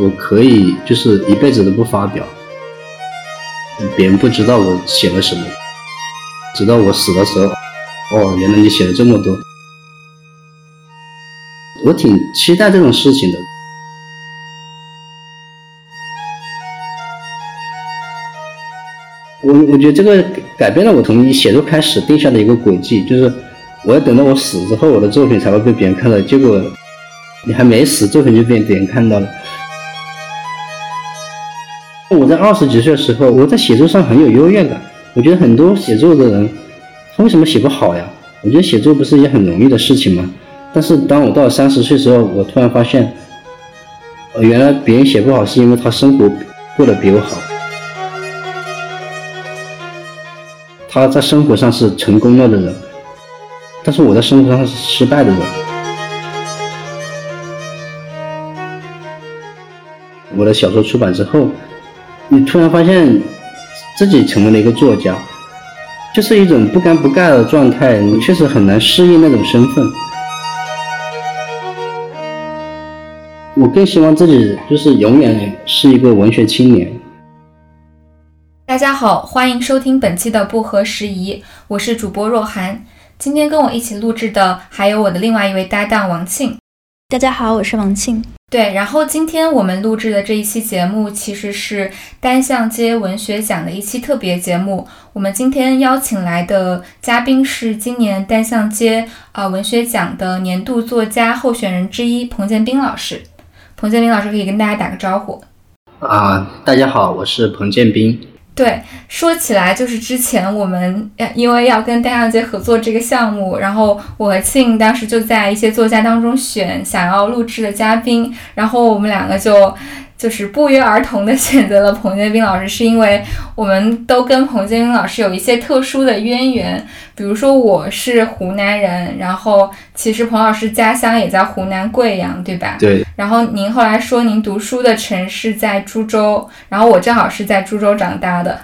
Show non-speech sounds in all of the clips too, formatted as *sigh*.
我可以就是一辈子都不发表，别人不知道我写了什么，直到我死的时候，哦，原来你写了这么多，我挺期待这种事情的。我我觉得这个改变了我从写作开始定下的一个轨迹，就是我要等到我死之后，我的作品才会被别人看到。结果你还没死，作品就被别人看到了。我在二十几岁的时候，我在写作上很有优越感。我觉得很多写作的人，他为什么写不好呀？我觉得写作不是一件很容易的事情吗？但是当我到了三十岁时候，我突然发现，呃，原来别人写不好是因为他生活过得比我好。他在生活上是成功了的人，但是我在生活上是失败的人。我的小说出版之后，你突然发现自己成为了一个作家，就是一种不尴不尬的状态，你确实很难适应那种身份。我更希望自己就是永远是一个文学青年。大家好，欢迎收听本期的不合时宜，我是主播若涵。今天跟我一起录制的还有我的另外一位搭档王庆。大家好，我是王庆。对，然后今天我们录制的这一期节目其实是单向街文学奖的一期特别节目。我们今天邀请来的嘉宾是今年单向街啊文学奖的年度作家候选人之一彭建斌老师。彭建斌老师可以跟大家打个招呼。啊，大家好，我是彭建斌。对，说起来就是之前我们因为要跟单向街合作这个项目，然后我和庆当时就在一些作家当中选想要录制的嘉宾，然后我们两个就。就是不约而同的选择了彭建斌老师，是因为我们都跟彭建斌老师有一些特殊的渊源。比如说我是湖南人，然后其实彭老师家乡也在湖南贵阳，对吧？对。然后您后来说您读书的城市在株洲，然后我正好是在株洲长大的。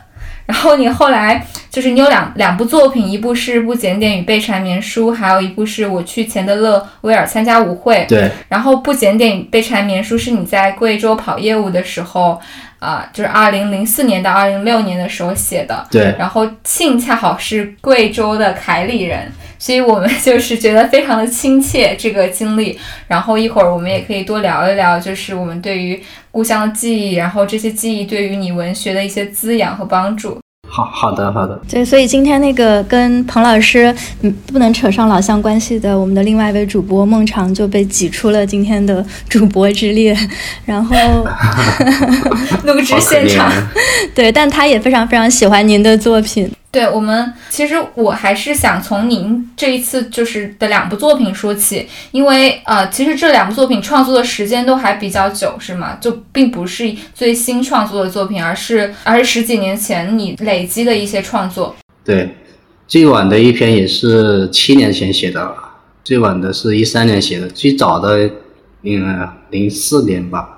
然后你后来就是你有两两部作品，一部是《不检点与被缠绵书》，还有一部是我去钱德勒威尔参加舞会。对。然后《不检点与被缠绵书》是你在贵州跑业务的时候，啊，就是二零零四年到二零六年的时候写的。对。然后庆恰好是贵州的凯里人，所以我们 *laughs* 就是觉得非常的亲切这个经历。然后一会儿我们也可以多聊一聊，就是我们对于。故乡的记忆，然后这些记忆对于你文学的一些滋养和帮助。好好的好的。对，所以今天那个跟彭老师嗯不能扯上老乡关系的我们的另外一位主播孟尝就被挤出了今天的主播之列，然后 *laughs* *laughs* 录制现场。对，但他也非常非常喜欢您的作品。对我们，其实我还是想从您这一次就是的两部作品说起，因为呃，其实这两部作品创作的时间都还比较久，是吗？就并不是最新创作的作品，而是而是十几年前你累积的一些创作。对，最晚的一篇也是七年前写的，最晚的是一三年写的，最早的嗯零四年吧，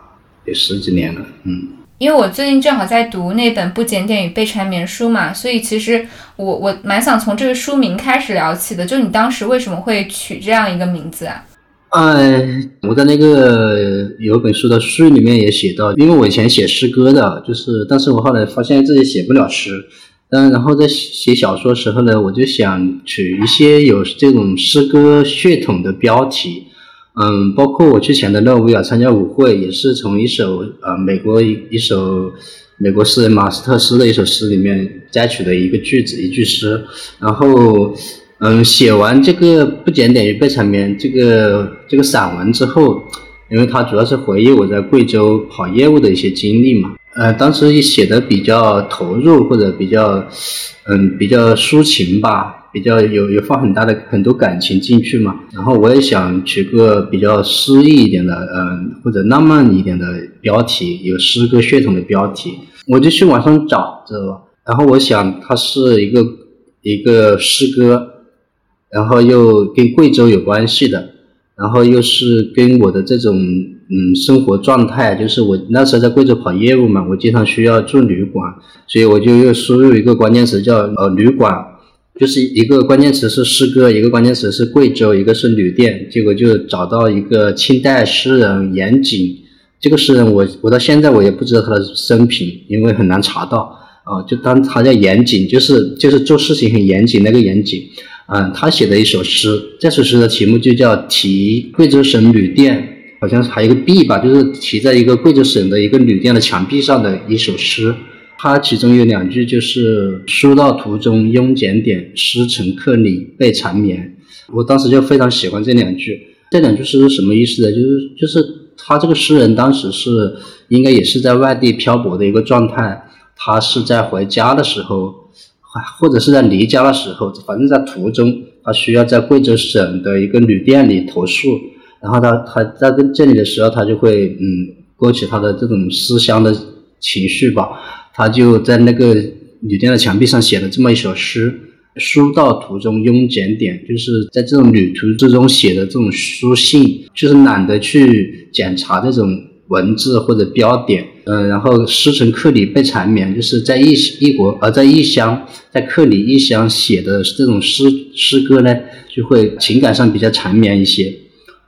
有十几年了，嗯。因为我最近正好在读那本《不检点与被缠绵书》嘛，所以其实我我蛮想从这个书名开始聊起的。就你当时为什么会取这样一个名字啊？嗯，我在那个有本书的序里面也写到，因为我以前写诗歌的，就是但是我后来发现自己写不了诗，嗯，然后在写小说时候呢，我就想取一些有这种诗歌血统的标题。嗯，包括我之前的勒维尔参加舞会，也是从一首呃美国一一首美国诗人马斯特斯的一首诗里面摘取的一个句子，一句诗。然后，嗯，写完这个不检点与被缠绵这个这个散文之后，因为它主要是回忆我在贵州跑业务的一些经历嘛，呃，当时也写的比较投入或者比较嗯比较抒情吧。比较有有放很大的很多感情进去嘛，然后我也想取个比较诗意一点的，嗯，或者浪漫一点的标题，有诗歌血统的标题，我就去网上找，知道吧？然后我想它是一个一个诗歌，然后又跟贵州有关系的，然后又是跟我的这种嗯生活状态，就是我那时候在贵州跑业务嘛，我经常需要住旅馆，所以我就又输入一个关键词叫呃旅馆。就是一个关键词是诗歌，一个关键词是贵州，一个是旅店，结果就找到一个清代诗人严谨这个诗人我我到现在我也不知道他的生平，因为很难查到啊。就当他叫严谨，就是就是做事情很严谨那个严谨。嗯，他写的一首诗，这首诗的题目就叫《题贵州省旅店》，好像还有一个壁吧，就是题在一个贵州省的一个旅店的墙壁上的一首诗。它其中有两句就是“书到途中庸检点，诗成客里被缠绵”。我当时就非常喜欢这两句。这两句是什么意思呢？就是就是他这个诗人当时是应该也是在外地漂泊的一个状态，他是在回家的时候，或者是在离家的时候，反正在途中，他需要在贵州省的一个旅店里投宿，然后他他在这里的时候，他就会嗯勾起他的这种思乡的情绪吧，他就在那个旅店的墙壁上写了这么一首诗。书到途中庸检点，就是在这种旅途之中写的这种书信，就是懒得去检查这种文字或者标点，嗯，然后诗成客里被缠绵，就是在异异国而在异乡，在客里异乡写的这种诗诗歌呢，就会情感上比较缠绵一些，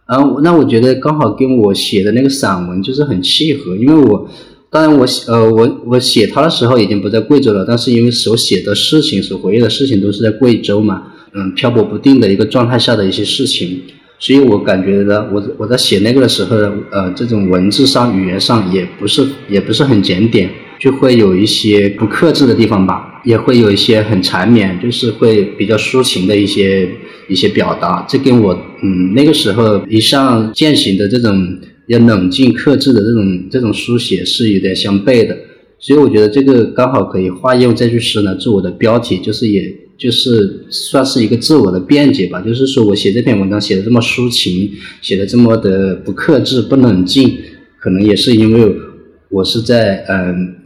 然后那我觉得刚好跟我写的那个散文就是很契合，因为我。当然，我写呃，我我写他的时候已经不在贵州了，但是因为所写的事情、所回忆的事情都是在贵州嘛，嗯，漂泊不定的一个状态下的一些事情，所以我感觉到我我在写那个的时候，呃，这种文字上、语言上也不是也不是很检点，就会有一些不克制的地方吧，也会有一些很缠绵，就是会比较抒情的一些一些表达，这跟我嗯那个时候一向践行的这种。要冷静克制的这种这种书写是有点相悖的，所以我觉得这个刚好可以化用这句诗呢做我的标题，就是也就是算是一个自我的辩解吧。就是说我写这篇文章写的这么抒情，写的这么的不克制、不冷静，可能也是因为我是在嗯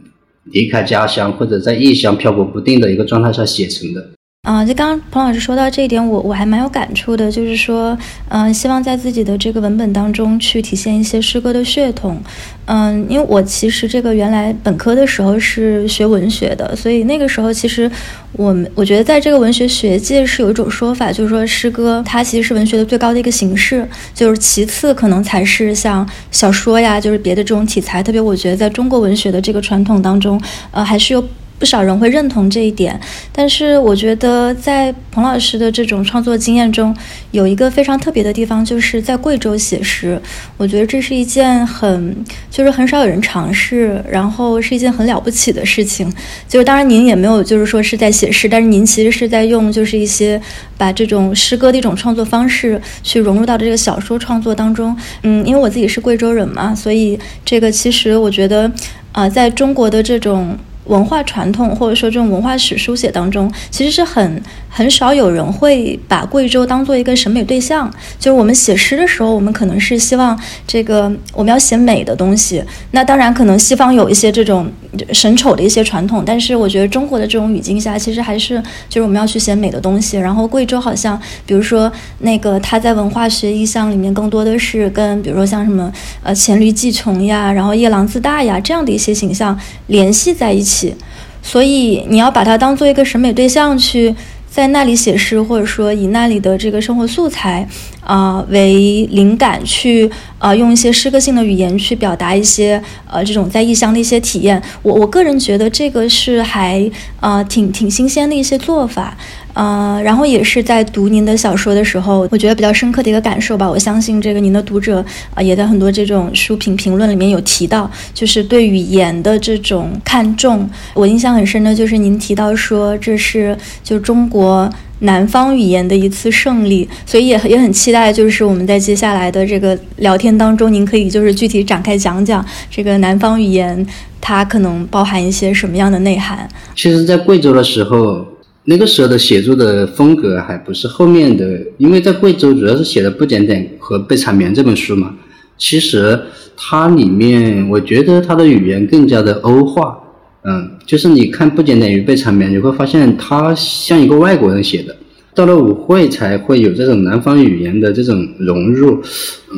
离开家乡或者在异乡漂泊不定的一个状态下写成的。啊，就刚刚彭老师说到这一点，我我还蛮有感触的，就是说，嗯，希望在自己的这个文本当中去体现一些诗歌的血统，嗯，因为我其实这个原来本科的时候是学文学的，所以那个时候其实我们我觉得在这个文学学界是有一种说法，就是说诗歌它其实是文学的最高的一个形式，就是其次可能才是像小说呀，就是别的这种题材，特别我觉得在中国文学的这个传统当中，呃，还是有。不少人会认同这一点，但是我觉得在彭老师的这种创作经验中，有一个非常特别的地方，就是在贵州写诗。我觉得这是一件很，就是很少有人尝试，然后是一件很了不起的事情。就是当然您也没有，就是说是在写诗，但是您其实是在用，就是一些把这种诗歌的一种创作方式去融入到这个小说创作当中。嗯，因为我自己是贵州人嘛，所以这个其实我觉得，啊，在中国的这种。文化传统或者说这种文化史书写当中，其实是很很少有人会把贵州当做一个审美对象。就是我们写诗的时候，我们可能是希望这个我们要写美的东西。那当然，可能西方有一些这种审丑的一些传统，但是我觉得中国的这种语境下，其实还是就是我们要去写美的东西。然后贵州好像，比如说那个他在文化学意象里面，更多的是跟比如说像什么呃黔驴技穷呀，然后夜郎自大呀这样的一些形象联系在一起。所以你要把它当做一个审美对象去在那里写诗，或者说以那里的这个生活素材啊为灵感去啊用一些诗歌性的语言去表达一些呃这种在异乡的一些体验。我我个人觉得这个是还啊挺挺新鲜的一些做法。呃，然后也是在读您的小说的时候，我觉得比较深刻的一个感受吧。我相信这个您的读者啊，也在很多这种书评评论里面有提到，就是对语言的这种看重。我印象很深的就是您提到说，这是就中国南方语言的一次胜利，所以也也很期待，就是我们在接下来的这个聊天当中，您可以就是具体展开讲讲这个南方语言它可能包含一些什么样的内涵。其实，在贵州的时候。那个时候的写作的风格还不是后面的，因为在贵州主要是写的不检点和被缠绵这本书嘛。其实它里面，我觉得它的语言更加的欧化，嗯，就是你看不检点与被缠绵，你会发现它像一个外国人写的。到了舞会才会有这种南方语言的这种融入，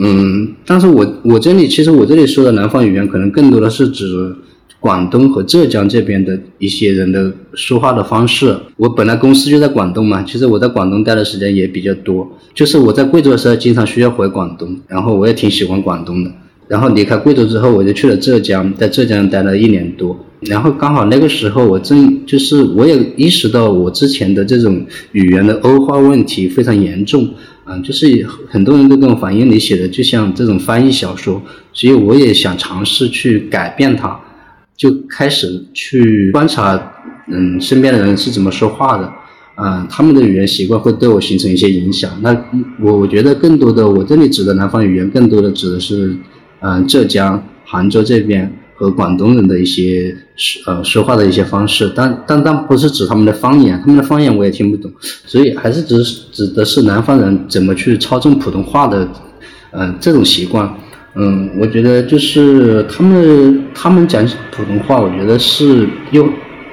嗯，但是我我这里其实我这里说的南方语言，可能更多的是指。广东和浙江这边的一些人的说话的方式，我本来公司就在广东嘛，其实我在广东待的时间也比较多。就是我在贵州的时候，经常需要回广东，然后我也挺喜欢广东的。然后离开贵州之后，我就去了浙江，在浙江待了一年多。然后刚好那个时候，我正就是我也意识到我之前的这种语言的欧化问题非常严重，嗯，就是很多人都跟我反映你写的就像这种翻译小说，所以我也想尝试去改变它，就开始去观察，嗯，身边的人是怎么说话的。嗯，他们的语言习惯会对我形成一些影响。那我我觉得更多的，我这里指的南方语言，更多的指的是，嗯，浙江杭州这边和广东人的一些说呃说话的一些方式。但但但不是指他们的方言，他们的方言我也听不懂。所以还是指指的是南方人怎么去操纵普通话的，嗯，这种习惯。嗯，我觉得就是他们他们讲普通话，我觉得是又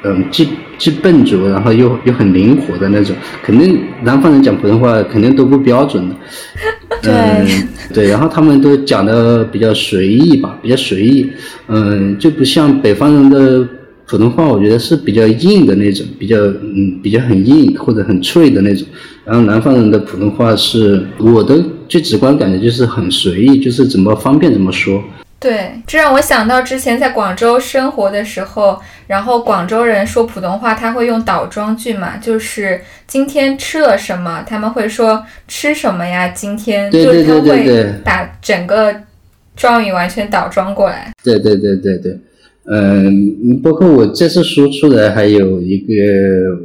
嗯既。既笨拙，然后又又很灵活的那种，肯定南方人讲普通话肯定都不标准的。*laughs* 对对，然后他们都讲的比较随意吧，比较随意，嗯，就不像北方人的普通话，我觉得是比较硬的那种，比较嗯比较很硬或者很脆的那种。然后南方人的普通话是我的最直观感觉就是很随意，就是怎么方便怎么说。对，这让我想到之前在广州生活的时候，然后广州人说普通话，他会用倒装句嘛，就是今天吃了什么，他们会说吃什么呀？今天，就是他会把整个状语完全倒装过来。对对对对对，嗯，包括我这次输出的还有一个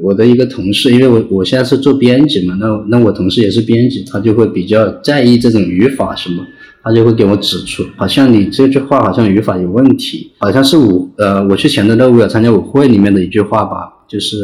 我的一个同事，因为我我现在是做编辑嘛，那那我同事也是编辑，他就会比较在意这种语法什么。他就会给我指出，好像你这句话好像语法有问题，好像是我呃，我去前头那舞参加舞会里面的一句话吧，就是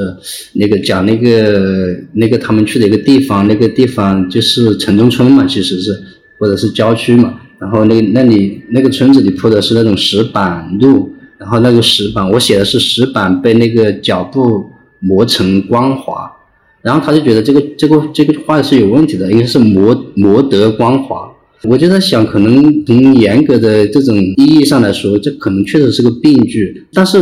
那个讲那个那个他们去的一个地方，那个地方就是城中村嘛，其实是或者是郊区嘛，然后那那里那个村子里铺的是那种石板路，然后那个石板我写的是石板被那个脚步磨成光滑，然后他就觉得这个这个这个话是有问题的，应该是磨磨得光滑。我就在想，可能从严格的这种意义上来说，这可能确实是个病句。但是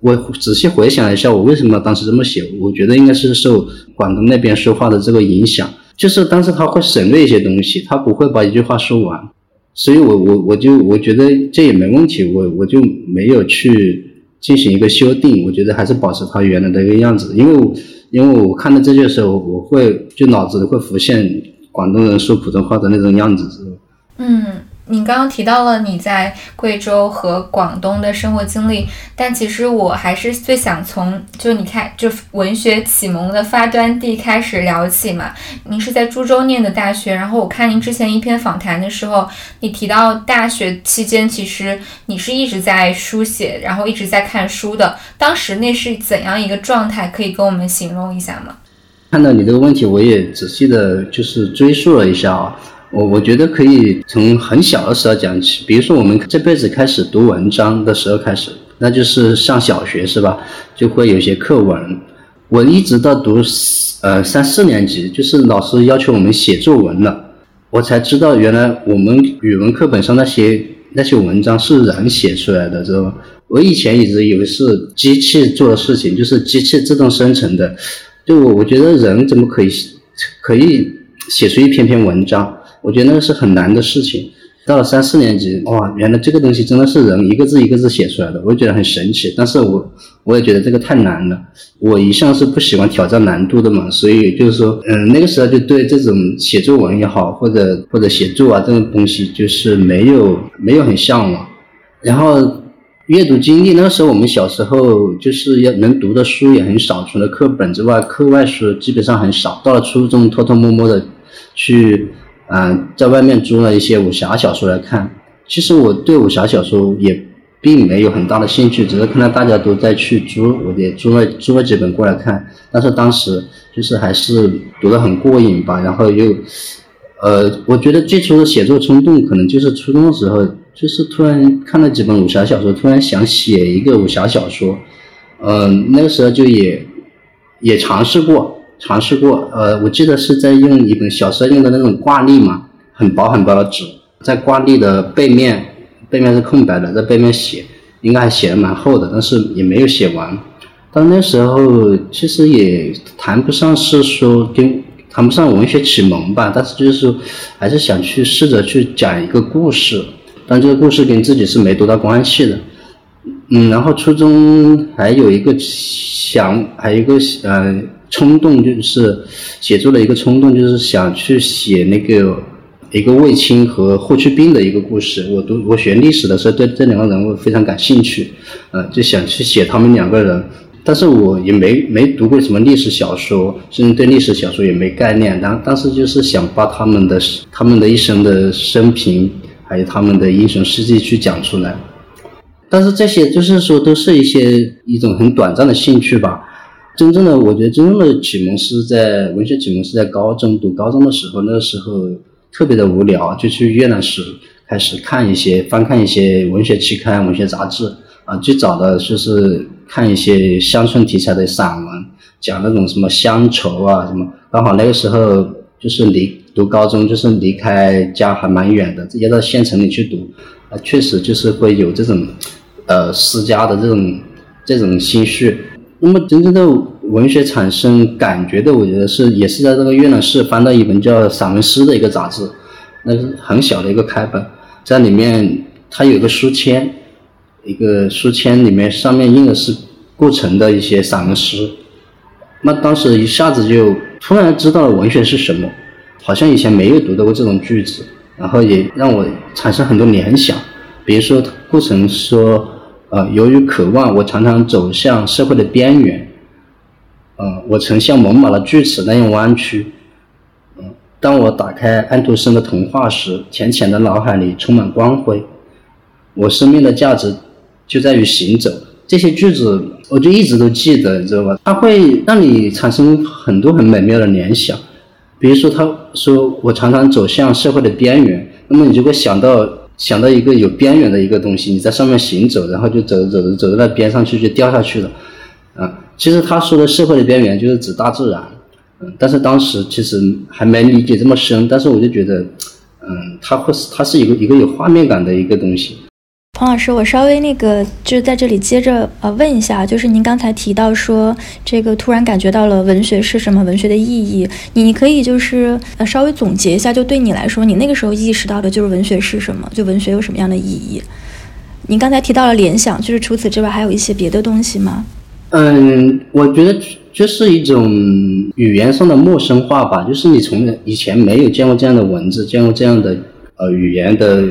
我仔细回想了一下，我为什么当时这么写？我觉得应该是受广东那边说话的这个影响，就是当时他会省略一些东西，他不会把一句话说完。所以我我我就我觉得这也没问题，我我就没有去进行一个修订，我觉得还是保持它原来的一个样子。因为因为我看到这些时候，我会就脑子里会浮现广东人说普通话的那种样子。嗯，你刚刚提到了你在贵州和广东的生活经历，但其实我还是最想从就你看就文学启蒙的发端地开始聊起嘛。您是在株洲念的大学，然后我看您之前一篇访谈的时候，你提到大学期间其实你是一直在书写，然后一直在看书的。当时那是怎样一个状态？可以跟我们形容一下吗？看到你这个问题，我也仔细的就是追溯了一下啊。我我觉得可以从很小的时候讲起，比如说我们这辈子开始读文章的时候开始，那就是上小学是吧？就会有些课文。我一直到读呃三四年级，就是老师要求我们写作文了，我才知道原来我们语文课本上那些那些文章是人写出来的，知道吧？我以前一直以为是机器做的事情，就是机器自动生成的。就我我觉得人怎么可以可以写出一篇篇文章？我觉得那个是很难的事情。到了三四年级，哇，原来这个东西真的是人一个字一个字写出来的，我觉得很神奇。但是我我也觉得这个太难了。我一向是不喜欢挑战难度的嘛，所以就是说，嗯，那个时候就对这种写作文也好，或者或者写作啊这种东西，就是没有没有很向往。然后阅读经历，那个时候我们小时候就是要能读的书也很少，除了课本之外，课外书基本上很少。到了初中，偷偷摸摸的去。嗯，在外面租了一些武侠小说来看。其实我对武侠小说也并没有很大的兴趣，只是看到大家都在去租，我也租了租了几本过来看。但是当时就是还是读得很过瘾吧。然后又，呃，我觉得最初的写作冲动可能就是初中的时候，就是突然看了几本武侠小说，突然想写一个武侠小说。嗯，那个时候就也也尝试过。尝试过，呃，我记得是在用一本小时候用的那种挂历嘛，很薄很薄的纸，在挂历的背面，背面是空白的，在背面写，应该还写的蛮厚的，但是也没有写完。到那时候其实也谈不上是说跟谈不上文学启蒙吧，但是就是说还是想去试着去讲一个故事。但这个故事跟自己是没多大关系的。嗯，然后初中还有一个想，还有一个呃冲动，就是写作的一个冲动，就是想去写那个一个卫青和霍去病的一个故事。我读我学历史的时候，对这两个人物非常感兴趣，呃，就想去写他们两个人。但是我也没没读过什么历史小说，甚至对历史小说也没概念。当当时就是想把他们的他们的一生的生平，还有他们的英雄事迹去讲出来。但是这些就是说，都是一些一种很短暂的兴趣吧。真正的，我觉得真正的启蒙是在文学启蒙是在高中读高中的时候，那个时候特别的无聊，就去阅览室开始看一些翻看一些文学期刊、文学杂志啊。最早的就是看一些乡村题材的散文，讲那种什么乡愁啊什么。刚好那个时候就是离读高中，就是离开家还蛮远的，直接到县城里去读啊，确实就是会有这种。呃，私家的这种这种心绪，那么真正的文学产生感觉的，我觉得是也是在这个阅览室翻到一本叫《散文诗》的一个杂志，那是很小的一个开本，在里面它有一个书签，一个书签里面上面印的是顾城的一些散文诗，那当时一下子就突然知道了文学是什么，好像以前没有读到过这种句子，然后也让我产生很多联想，比如说顾城说。呃，由于渴望，我常常走向社会的边缘。嗯，我曾像猛犸的锯齿那样弯曲。嗯，当我打开安徒生的童话时，浅浅的脑海里充满光辉。我生命的价值就在于行走。这些句子，我就一直都记得，你知道吧？它会让你产生很多很美妙的联想。比如说，他说我常常走向社会的边缘，那么你就会想到。想到一个有边缘的一个东西，你在上面行走，然后就走着走着走到那边上去就掉下去了，啊，其实他说的社会的边缘就是指大自然，嗯，但是当时其实还没理解这么深，但是我就觉得，嗯，它会是它是一个一个有画面感的一个东西。黄老师，我稍微那个就是在这里接着呃问一下，就是您刚才提到说这个突然感觉到了文学是什么，文学的意义，你你可以就是呃稍微总结一下，就对你来说，你那个时候意识到的就是文学是什么，就文学有什么样的意义？您刚才提到了联想，就是除此之外还有一些别的东西吗？嗯，我觉得就是一种语言上的陌生化吧，就是你从以前没有见过这样的文字，见过这样的呃语言的。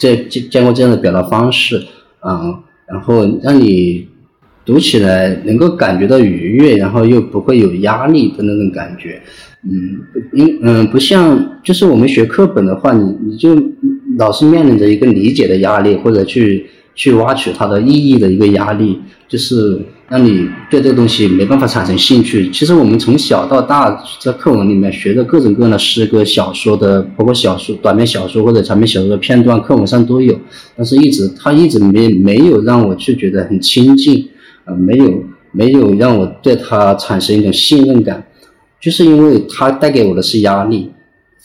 这见见过这样的表达方式，啊，然后让你读起来能够感觉到愉悦，然后又不会有压力的那种感觉，嗯，因嗯不像就是我们学课本的话，你你就老是面临着一个理解的压力，或者去去挖取它的意义的一个压力，就是。让你对这个东西没办法产生兴趣。其实我们从小到大在课文里面学的各种各样的诗歌、小说的，包括小说、短篇小说或者长篇小说的片段，课文上都有。但是一直他一直没没有让我去觉得很亲近，呃，没有没有让我对他产生一种信任感，就是因为他带给我的是压力，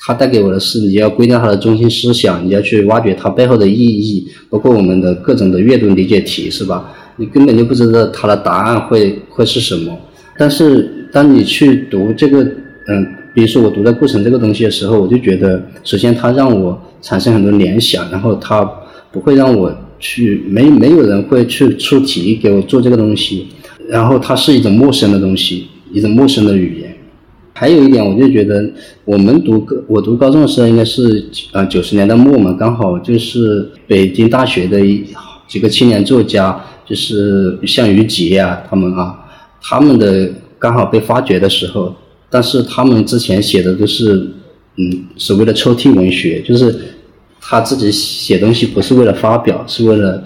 他带给我的是你要规定他的中心思想，你要去挖掘它背后的意义，包括我们的各种的阅读理解题，是吧？你根本就不知道它的答案会会是什么，但是当你去读这个，嗯，比如说我读到顾城这个东西的时候，我就觉得，首先它让我产生很多联想，然后它不会让我去，没没有人会去出题给我做这个东西，然后它是一种陌生的东西，一种陌生的语言。还有一点，我就觉得我们读高，我读高中的时候应该是呃九十年代末嘛，刚好就是北京大学的一几个青年作家。就是像于杰啊，他们啊，他们的刚好被发掘的时候，但是他们之前写的都是，嗯，所谓的抽屉文学，就是他自己写东西不是为了发表，是为了，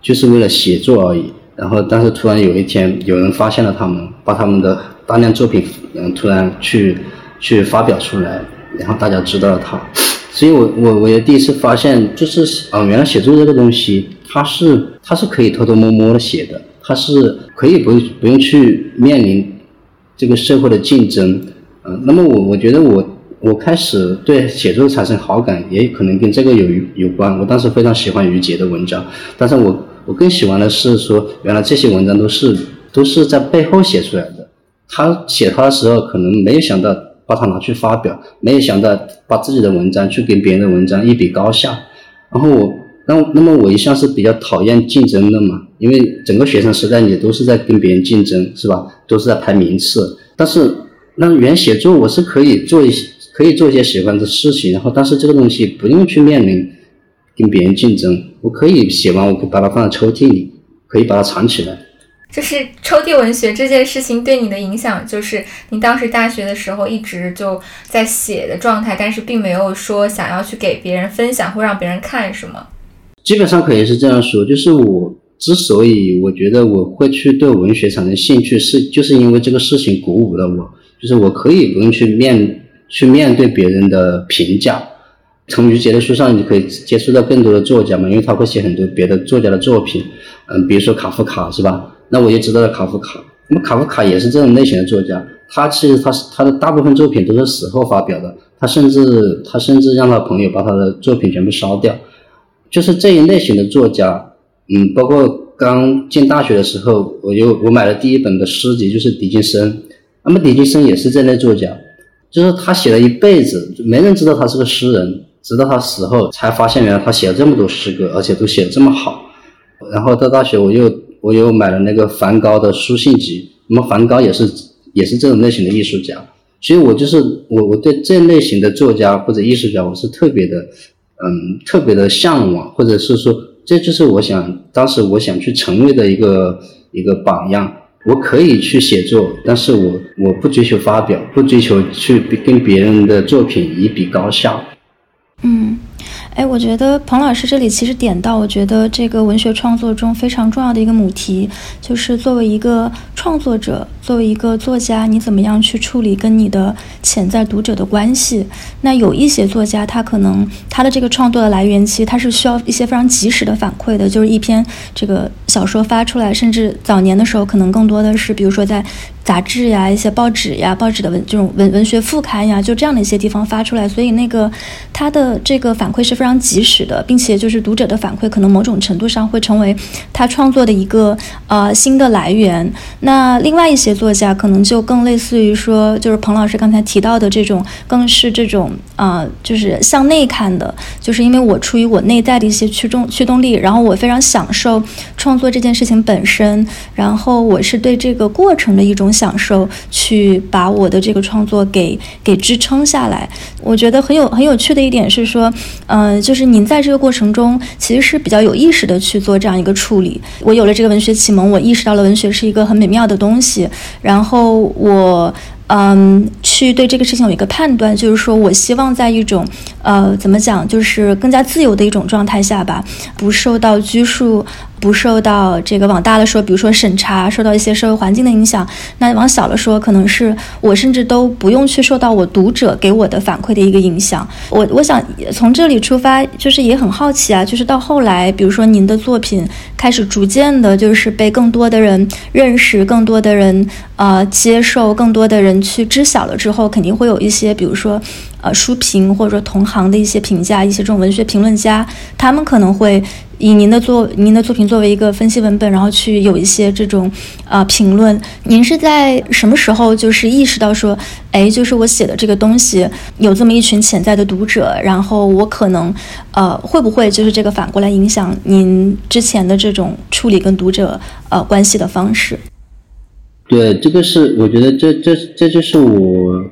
就是为了写作而已。然后，但是突然有一天，有人发现了他们，把他们的大量作品，嗯，突然去去发表出来，然后大家知道了他。所以我我我也第一次发现，就是啊，原来写作这个东西。它是它是可以偷偷摸摸的写的，他是可以不不用去面临这个社会的竞争，嗯，那么我我觉得我我开始对写作产生好感，也可能跟这个有有关。我当时非常喜欢于杰的文章，但是我我更喜欢的是说，原来这些文章都是都是在背后写出来的。他写他的时候，可能没有想到把它拿去发表，没有想到把自己的文章去跟别人的文章一比高下，然后我。那那么我一向是比较讨厌竞争的嘛，因为整个学生时代你都是在跟别人竞争，是吧？都是在排名次。但是那原写作我是可以做一些，可以做一些喜欢的事情，然后但是这个东西不用去面临跟别人竞争，我可以写完，我可以把它放在抽屉里，可以把它藏起来。就是抽屉文学这件事情对你的影响，就是你当时大学的时候一直就在写的状态，但是并没有说想要去给别人分享或让别人看，是吗？基本上可以是这样说，就是我之所以我觉得我会去对文学产生兴趣，是就是因为这个事情鼓舞了我，就是我可以不用去面去面对别人的评价。从于杰的书上，你可以接触到更多的作家嘛，因为他会写很多别的作家的作品，嗯，比如说卡夫卡是吧？那我就知道了卡夫卡。那么卡夫卡也是这种类型的作家，他其实他是他的大部分作品都是死后发表的，他甚至他甚至让他朋友把他的作品全部烧掉。就是这一类型的作家，嗯，包括刚进大学的时候，我就我买了第一本的诗集，就是狄金森。那么狄金森也是这类作家，就是他写了一辈子，没人知道他是个诗人，直到他死后才发现，原来他写了这么多诗歌，而且都写的这么好。然后到大学，我又我又买了那个梵高的书信集。那么梵高也是也是这种类型的艺术家，所以我就是我我对这类型的作家或者艺术家，我是特别的。嗯，特别的向往，或者是说，这就是我想当时我想去成为的一个一个榜样。我可以去写作，但是我我不追求发表，不追求去跟别人的作品一比高下。嗯。哎，我觉得彭老师这里其实点到，我觉得这个文学创作中非常重要的一个母题，就是作为一个创作者，作为一个作家，你怎么样去处理跟你的潜在读者的关系？那有一些作家，他可能他的这个创作的来源，其实他是需要一些非常及时的反馈的，就是一篇这个小说发出来，甚至早年的时候，可能更多的是，比如说在。杂志呀，一些报纸呀，报纸的文这种文文学副刊呀，就这样的一些地方发出来，所以那个他的这个反馈是非常及时的，并且就是读者的反馈可能某种程度上会成为他创作的一个呃新的来源。那另外一些作家可能就更类似于说，就是彭老师刚才提到的这种，更是这种啊，就是向内看的，就是因为我出于我内在的一些驱动驱动力，然后我非常享受创作这件事情本身，然后我是对这个过程的一种。享受去把我的这个创作给给支撑下来，我觉得很有很有趣的一点是说，嗯，就是您在这个过程中其实是比较有意识的去做这样一个处理。我有了这个文学启蒙，我意识到了文学是一个很美妙的东西，然后我。嗯，去对这个事情有一个判断，就是说我希望在一种，呃，怎么讲，就是更加自由的一种状态下吧，不受到拘束，不受到这个往大了说，比如说审查，受到一些社会环境的影响。那往小了说，可能是我甚至都不用去受到我读者给我的反馈的一个影响。我我想从这里出发，就是也很好奇啊，就是到后来，比如说您的作品开始逐渐的，就是被更多的人认识，更多的人呃接受，更多的人。去知晓了之后，肯定会有一些，比如说，呃，书评或者说同行的一些评价，一些这种文学评论家，他们可能会以您的作您的作品作为一个分析文本，然后去有一些这种呃评论。您是在什么时候就是意识到说，哎，就是我写的这个东西有这么一群潜在的读者，然后我可能呃会不会就是这个反过来影响您之前的这种处理跟读者呃关系的方式？对，这个是我觉得这这这就是我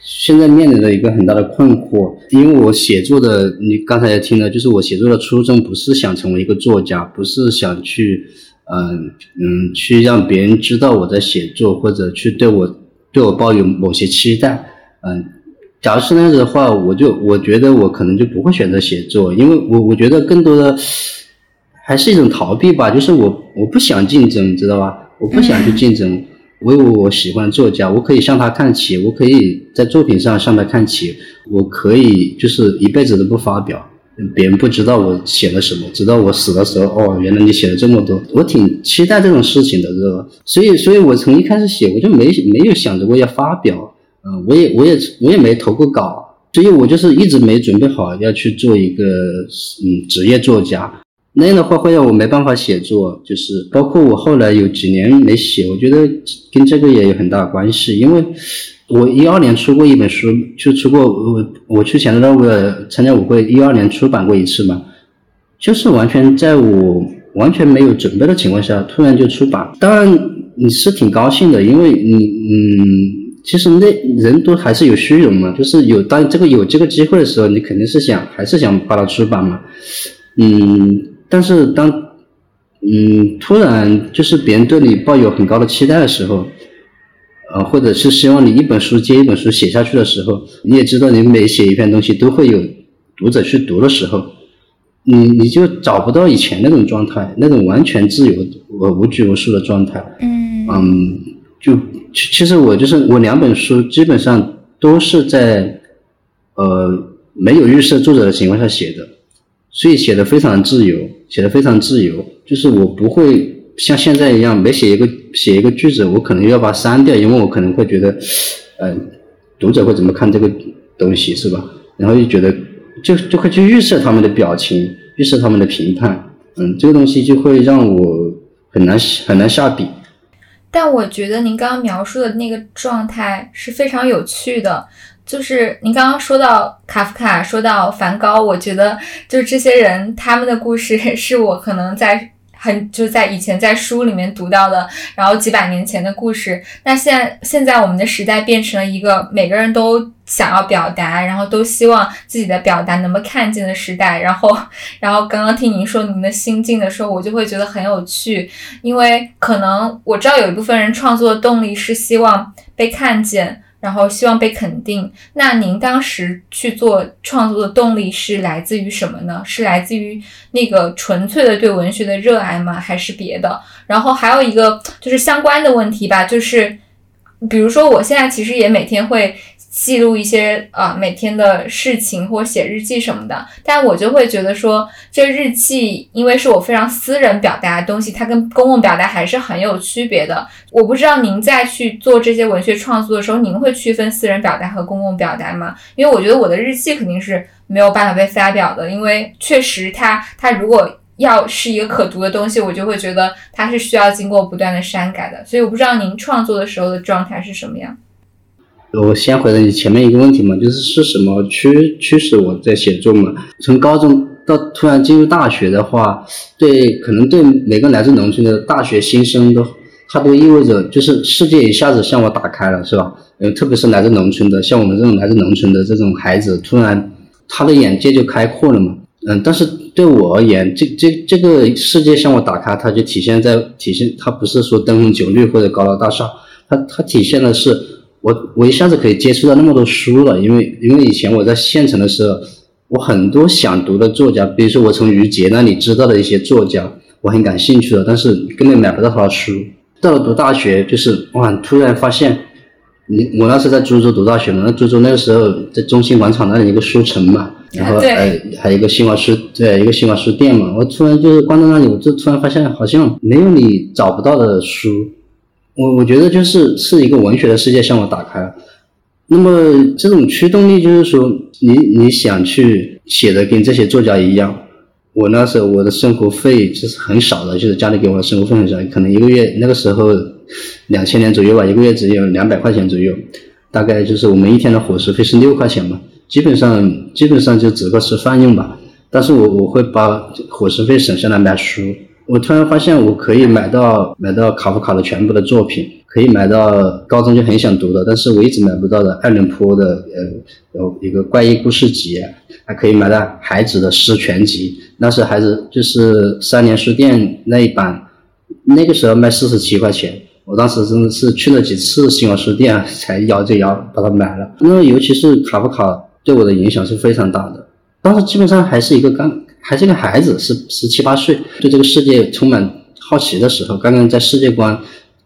现在面临的一个很大的困惑，因为我写作的，你刚才也听了，就是我写作的初衷不是想成为一个作家，不是想去，嗯嗯，去让别人知道我在写作，或者去对我对我抱有某些期待，嗯，假如是那样子的话，我就我觉得我可能就不会选择写作，因为我我觉得更多的还是一种逃避吧，就是我我不想竞争，知道吧？我不想去竞争。为我喜欢作家，我可以向他看齐，我可以在作品上向他看齐，我可以就是一辈子都不发表，别人不知道我写了什么，直到我死的时候，哦，原来你写了这么多，我挺期待这种事情的，知道吧？所以，所以我从一开始写，我就没没有想着过要发表，嗯，我也我也我也没投过稿，所以我就是一直没准备好要去做一个嗯职业作家。那样的话会让我没办法写作，就是包括我后来有几年没写，我觉得跟这个也有很大关系。因为我一二年出过一本书，就出过我我去前的那个参加舞会，一二年出版过一次嘛，就是完全在我完全没有准备的情况下，突然就出版。当然你是挺高兴的，因为你嗯，其实那人都还是有虚荣嘛，就是有当这个有这个机会的时候，你肯定是想还是想把它出版嘛。嗯，但是当嗯突然就是别人对你抱有很高的期待的时候。呃，或者是希望你一本书接一本书写下去的时候，你也知道你每写一篇东西都会有读者去读的时候，你你就找不到以前那种状态，那种完全自由、呃无拘无束的状态。嗯嗯，就其其实我就是我两本书基本上都是在呃没有预设作者的情况下写的，所以写的非常自由，写的非常自由，就是我不会。像现在一样，每写一个写一个句子，我可能要把它删掉，因为我可能会觉得，嗯，读者会怎么看这个东西，是吧？然后就觉得，就就会去预设他们的表情，预设他们的评判，嗯，这个东西就会让我很难很难下笔。但我觉得您刚刚描述的那个状态是非常有趣的，就是您刚刚说到卡夫卡，说到梵高，我觉得就是这些人他们的故事 *laughs* 是我可能在。很就在以前在书里面读到的，然后几百年前的故事。那现在现在我们的时代变成了一个每个人都想要表达，然后都希望自己的表达能被看见的时代。然后，然后刚刚听您说您的心境的时候，我就会觉得很有趣，因为可能我知道有一部分人创作的动力是希望被看见。然后希望被肯定。那您当时去做创作的动力是来自于什么呢？是来自于那个纯粹的对文学的热爱吗？还是别的？然后还有一个就是相关的问题吧，就是比如说我现在其实也每天会。记录一些啊每天的事情或写日记什么的，但我就会觉得说，这日记因为是我非常私人表达的东西，它跟公共表达还是很有区别的。我不知道您在去做这些文学创作的时候，您会区分私人表达和公共表达吗？因为我觉得我的日记肯定是没有办法被发表的，因为确实它它如果要是一个可读的东西，我就会觉得它是需要经过不断的删改的。所以我不知道您创作的时候的状态是什么样。我先回答你前面一个问题嘛，就是是什么驱驱使我在写作嘛？从高中到突然进入大学的话，对，可能对每个来自农村的大学新生都，它都意味着就是世界一下子向我打开了，是吧？嗯，特别是来自农村的，像我们这种来自农村的这种孩子，突然他的眼界就开阔了嘛。嗯，但是对我而言，这这这个世界向我打开，它就体现在体现，它不是说灯红酒绿或者高楼大厦，它它体现的是。我我一下子可以接触到那么多书了，因为因为以前我在县城的时候，我很多想读的作家，比如说我从于杰那里知道的一些作家，我很感兴趣的，但是根本买不到他的书。到了读大学，就是哇，突然发现，你我那时在株洲读大学嘛，那株洲那个时候在中心广场那里一个书城嘛，然后还还有一个新华书，对，一个新华书店嘛，我突然就是逛到那里，我就突然发现好像没有你找不到的书。我我觉得就是是一个文学的世界向我打开了，那么这种驱动力就是说，你你想去写的跟这些作家一样，我那时候我的生活费就是很少的，就是家里给我的生活费很少，可能一个月那个时候两千年左右吧，一个月只有两百块钱左右，大概就是我们一天的伙食费是六块钱嘛，基本上基本上就只够吃饭用吧，但是我我会把伙食费省下来买书。我突然发现，我可以买到买到卡夫卡的全部的作品，可以买到高中就很想读的，但是我一直买不到的爱伦坡的呃有一个怪异故事集，还可以买到孩子的诗全集，那是孩子就是三联书店那一版，那个时候卖四十七块钱，我当时真的是去了几次新华书店 *laughs* 才咬着牙把它买了。那尤其是卡夫卡对我的影响是非常大的，当时基本上还是一个刚。还是个孩子，十十七八岁，对这个世界充满好奇的时候，刚刚在世界观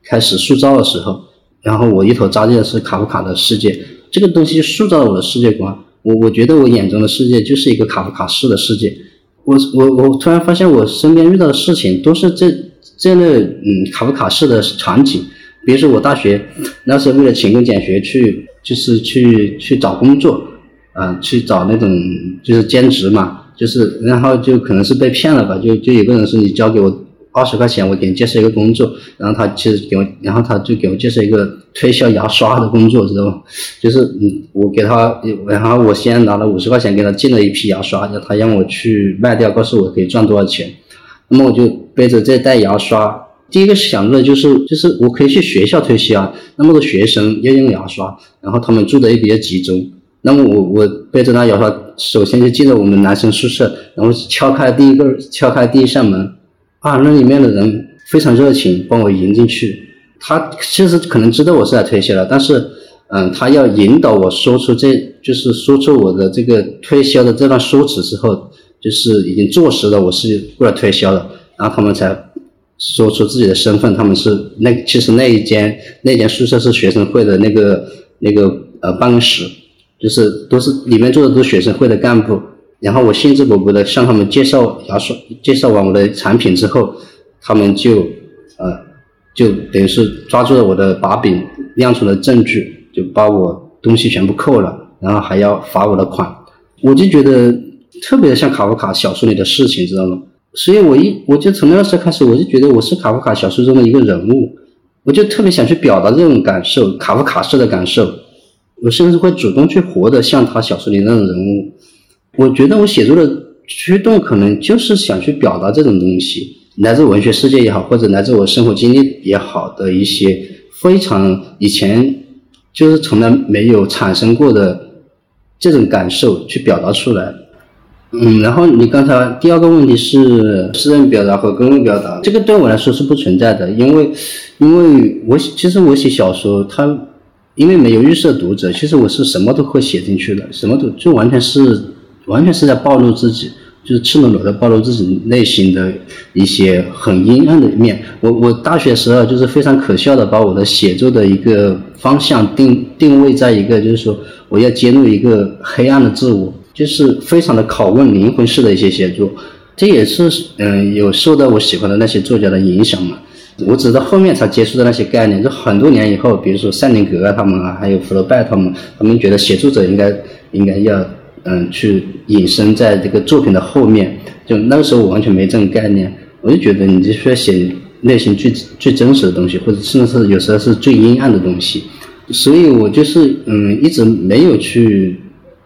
开始塑造的时候，然后我一头扎进的是卡夫卡的世界，这个东西塑造了我的世界观。我我觉得我眼中的世界就是一个卡夫卡式的世界。我我我突然发现我身边遇到的事情都是这这类嗯卡夫卡式的场景。比如说我大学那时候为了勤工俭学去就是去去找工作，啊去找那种就是兼职嘛。就是，然后就可能是被骗了吧，就就有个人说你交给我二十块钱，我给你介绍一个工作，然后他其实给我，然后他就给我介绍一个推销牙刷的工作，知道吗？就是嗯，我给他，然后我先拿了五十块钱给他进了一批牙刷，然后他让我去卖掉，告诉我可以赚多少钱。那么我就背着这袋牙刷，第一个想的就是就是我可以去学校推销，那么多学生要用牙刷，然后他们住的也比较集中。那么我我背着那牙刷，首先就进了我们男生宿舍，然后敲开第一个敲开第一扇门，啊，那里面的人非常热情，帮我迎进去。他其实可能知道我是来推销的，但是嗯，他要引导我说出这就是说出我的这个推销的这段说辞之后，就是已经坐实了我是过来推销的，然后他们才说出自己的身份，他们是那其实那一间那间宿舍是学生会的那个那个呃办公室。就是都是里面坐的都是学生会的干部，然后我兴致勃勃的向他们介绍牙刷，介绍完我的产品之后，他们就呃就等于是抓住了我的把柄，亮出了证据，就把我东西全部扣了，然后还要罚我的款，我就觉得特别的像卡夫卡小说里的事情，知道吗？所以我一我就从那时候开始，我就觉得我是卡夫卡小说中的一个人物，我就特别想去表达这种感受，卡夫卡式的感受。我甚至会主动去活得像他小说里那种人物。我觉得我写作的驱动可能就是想去表达这种东西，来自文学世界也好，或者来自我生活经历也好的一些非常以前就是从来没有产生过的这种感受去表达出来。嗯，然后你刚才第二个问题是私人表达和公共表达，这个对我来说是不存在的，因为因为我其实我写小说它。因为没有预设读者，其实我是什么都会写进去的，什么都就完全是完全是在暴露自己，就是赤裸裸的暴露自己内心的一些很阴暗的一面。我我大学时候就是非常可笑的把我的写作的一个方向定定位在一个就是说我要揭露一个黑暗的自我，就是非常的拷问灵魂式的一些写作，这也是嗯有受到我喜欢的那些作家的影响嘛。我只是后面才接触的那些概念，就很多年以后，比如说塞林格啊他们啊，还有福楼拜他们，他们觉得写作者应该应该要嗯去隐身在这个作品的后面。就那个时候我完全没这种概念，我就觉得你就需要写内心最最真实的东西，或者甚至是有时候是最阴暗的东西。所以我就是嗯一直没有去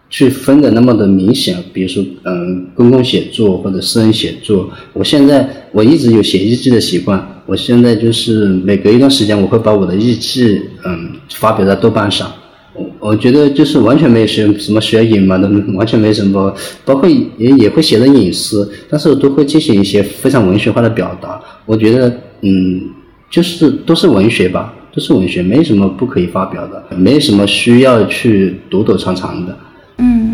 去分的那么的明显，比如说嗯公共写作或者私人写作。我现在我一直有写日记的习惯。我现在就是每隔一段时间，我会把我的日记，嗯，发表在豆瓣上。我我觉得就是完全没有什什么需要隐瞒的，完全没什么，包括也也会写的隐私，但是都会进行一些非常文学化的表达。我觉得，嗯，就是都是文学吧，都是文学，没什么不可以发表的，没什么需要去躲躲藏藏的。嗯。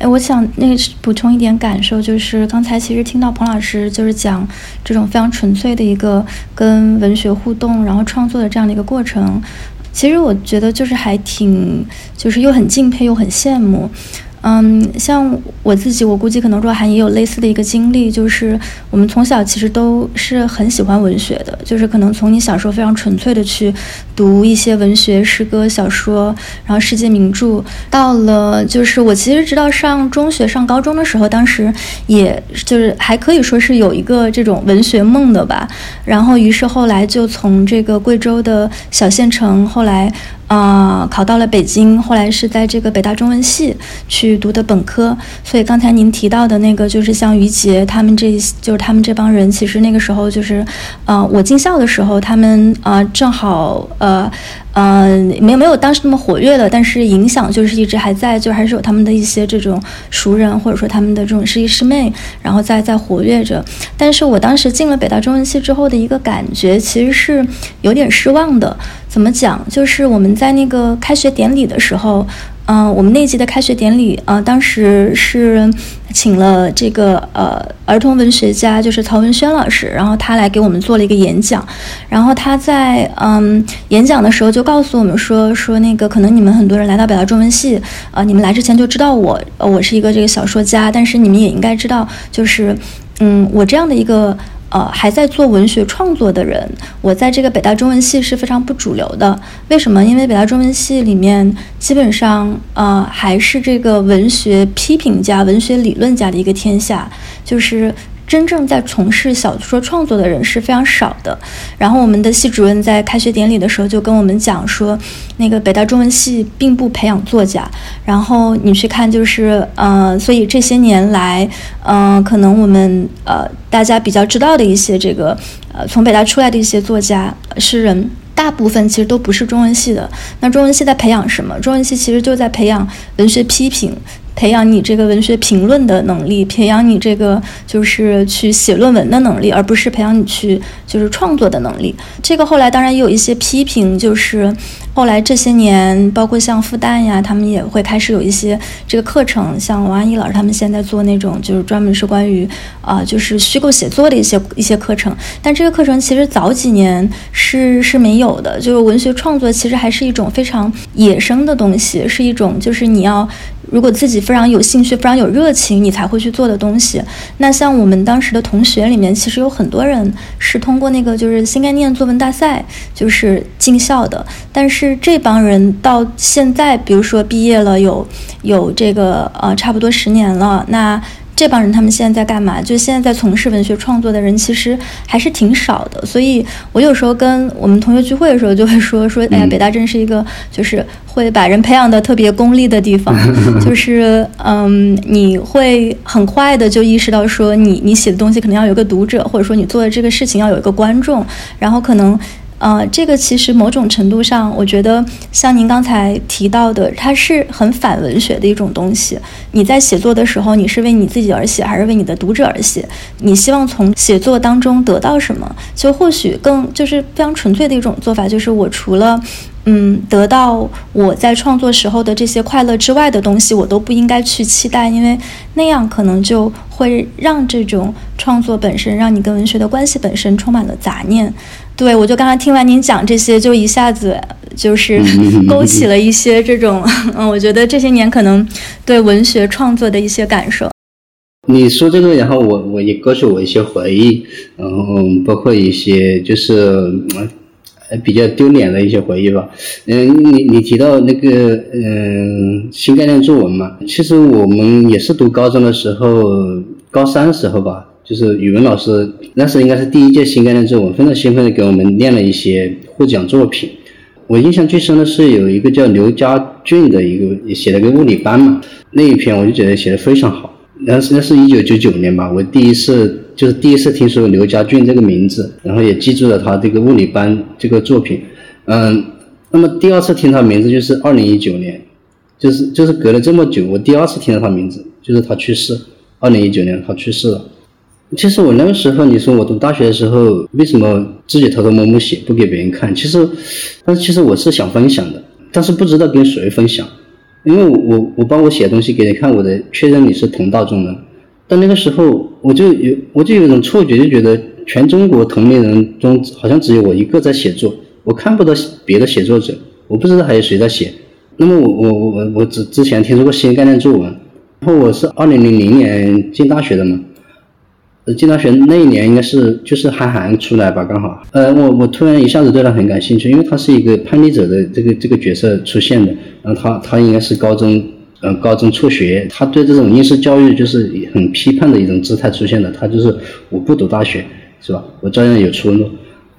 哎，我想那个补充一点感受，就是刚才其实听到彭老师就是讲这种非常纯粹的一个跟文学互动，然后创作的这样的一个过程，其实我觉得就是还挺，就是又很敬佩又很羡慕。嗯，像我自己，我估计可能若涵也有类似的一个经历，就是我们从小其实都是很喜欢文学的，就是可能从你小时候非常纯粹的去读一些文学诗歌、小说，然后世界名著，到了就是我其实直到上中学、上高中的时候，当时也就是还可以说是有一个这种文学梦的吧，然后于是后来就从这个贵州的小县城，后来。啊，考到了北京，后来是在这个北大中文系去读的本科。所以刚才您提到的那个，就是像于杰他们这一，就是他们这帮人，其实那个时候就是，呃，我进校的时候，他们啊正好呃。嗯，没有没有当时那么活跃的，但是影响就是一直还在，就还是有他们的一些这种熟人，或者说他们的这种师弟师妹，然后在在活跃着。但是我当时进了北大中文系之后的一个感觉，其实是有点失望的。怎么讲？就是我们在那个开学典礼的时候。嗯，我们那届的开学典礼啊，当时是请了这个呃儿童文学家，就是曹文轩老师，然后他来给我们做了一个演讲。然后他在嗯演讲的时候就告诉我们说说那个可能你们很多人来到北大中文系啊，你们来之前就知道我呃我是一个这个小说家，但是你们也应该知道，就是嗯我这样的一个。呃，还在做文学创作的人，我在这个北大中文系是非常不主流的。为什么？因为北大中文系里面基本上呃还是这个文学批评家、文学理论家的一个天下，就是真正在从事小说创作的人是非常少的。然后我们的系主任在开学典礼的时候就跟我们讲说，那个北大中文系并不培养作家。然后你去看，就是呃，所以这些年来，嗯，可能我们呃大家比较知道的一些这个呃从北大出来的一些作家诗人。大部分其实都不是中文系的。那中文系在培养什么？中文系其实就在培养文学批评。培养你这个文学评论的能力，培养你这个就是去写论文的能力，而不是培养你去就是创作的能力。这个后来当然也有一些批评，就是后来这些年，包括像复旦呀，他们也会开始有一些这个课程，像王安忆老师他们现在做那种就是专门是关于啊就是虚构写作的一些一些课程。但这个课程其实早几年是是没有的，就是文学创作其实还是一种非常野生的东西，是一种就是你要。如果自己非常有兴趣、非常有热情，你才会去做的东西。那像我们当时的同学里面，其实有很多人是通过那个就是新概念作文大赛就是进校的。但是这帮人到现在，比如说毕业了有有这个呃差不多十年了，那。这帮人他们现在在干嘛？就现在在从事文学创作的人其实还是挺少的，所以我有时候跟我们同学聚会的时候就会说说，哎呀，北大真是一个就是会把人培养的特别功利的地方，*laughs* 就是嗯，你会很快的就意识到说，你你写的东西可能要有个读者，或者说你做的这个事情要有一个观众，然后可能。呃，这个其实某种程度上，我觉得像您刚才提到的，它是很反文学的一种东西。你在写作的时候，你是为你自己而写，还是为你的读者而写？你希望从写作当中得到什么？就或许更就是非常纯粹的一种做法，就是我除了嗯得到我在创作时候的这些快乐之外的东西，我都不应该去期待，因为那样可能就会让这种创作本身，让你跟文学的关系本身充满了杂念。对，我就刚才听完您讲这些，就一下子就是勾起了一些这种，*laughs* 嗯，我觉得这些年可能对文学创作的一些感受。你说这个，然后我我也勾起我一些回忆，然后包括一些就是比较丢脸的一些回忆吧。嗯，你你提到那个嗯新概念作文嘛，其实我们也是读高中的时候，高三时候吧。就是语文老师，那时应该是第一届新概念作文，非常兴奋的给我们念了一些获奖作品。我印象最深的是有一个叫刘家俊的一个写了个物理班嘛，那一篇我就觉得写的非常好。那是那是一九九九年吧，我第一次就是第一次听说刘家俊这个名字，然后也记住了他这个物理班这个作品。嗯，那么第二次听他名字就是二零一九年，就是就是隔了这么久，我第二次听到他名字，就是他去世，二零一九年他去世了。其实我那个时候，你说我读大学的时候，为什么自己偷偷摸摸写，不给别人看？其实，但是其实我是想分享的，但是不知道跟谁分享，因为我我把我写东西给你看，我的确认你是同道中人。但那个时候，我就有我就有一种错觉，就觉得全中国同龄人中，好像只有我一个在写作，我看不到别的写作者，我不知道还有谁在写。那么我我我我我之之前听说过新概念作文，然后我是二零零零年进大学的嘛。进大学那一年应该是就是韩寒出来吧，刚好。呃，我我突然一下子对他很感兴趣，因为他是一个叛逆者的这个这个角色出现的。然后他他应该是高中，呃，高中辍学，他对这种应试教育就是很批判的一种姿态出现的。他就是我不读大学，是吧？我照样有出路。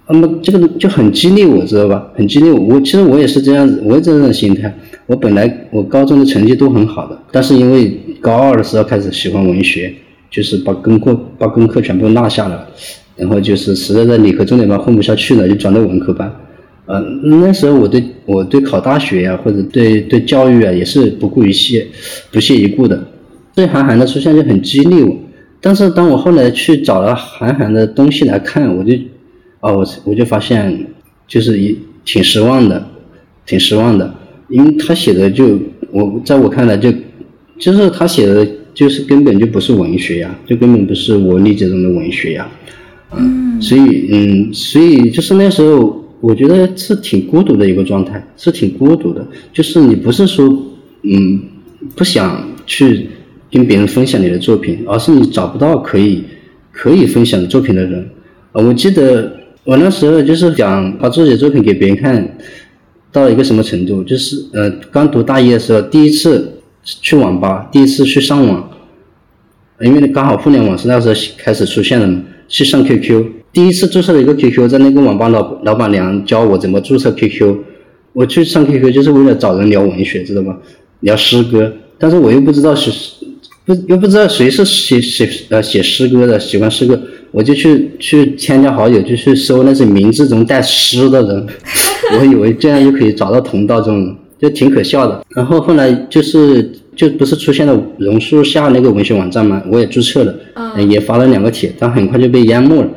那么这个就很激励我，知道吧？很激励我。我其实我也是这样子，我也这种心态。我本来我高中的成绩都很好的，但是因为高二的时候开始喜欢文学。就是把功课把功课全部落下了，然后就是实在在理科重点班混不下去了，就转到文科班。呃，那时候我对我对考大学呀，或者对对教育啊，也是不顾一切、不屑一顾的。对韩寒的出现就很激励我。但是当我后来去找了韩寒的东西来看，我就，哦，我我就发现就是一挺失望的，挺失望的，因为他写的就我在我看来就就是他写的。就是根本就不是文学呀，就根本不是我理解中的文学呀，嗯，所以嗯，所以就是那时候，我觉得是挺孤独的一个状态，是挺孤独的。就是你不是说嗯不想去跟别人分享你的作品，而是你找不到可以可以分享作品的人。啊，我记得我那时候就是想把自己的作品给别人看，到一个什么程度？就是呃，刚读大一的时候，第一次。去网吧，第一次去上网，因为刚好互联网是那时候开始出现的嘛，去上 QQ，第一次注册了一个 QQ，在那个网吧老老板娘教我怎么注册 QQ，我去上 QQ 就是为了找人聊文学，知道吗？聊诗歌，但是我又不知道是不又不知道谁是写写呃写诗歌的，喜欢诗歌，我就去去添加好友，就去搜那些名字中带诗的人，*laughs* 我以为这样就可以找到同道中人，就挺可笑的。然后后来就是就不是出现了榕树下那个文学网站嘛，我也注册了，也发了两个帖，但很快就被淹没了。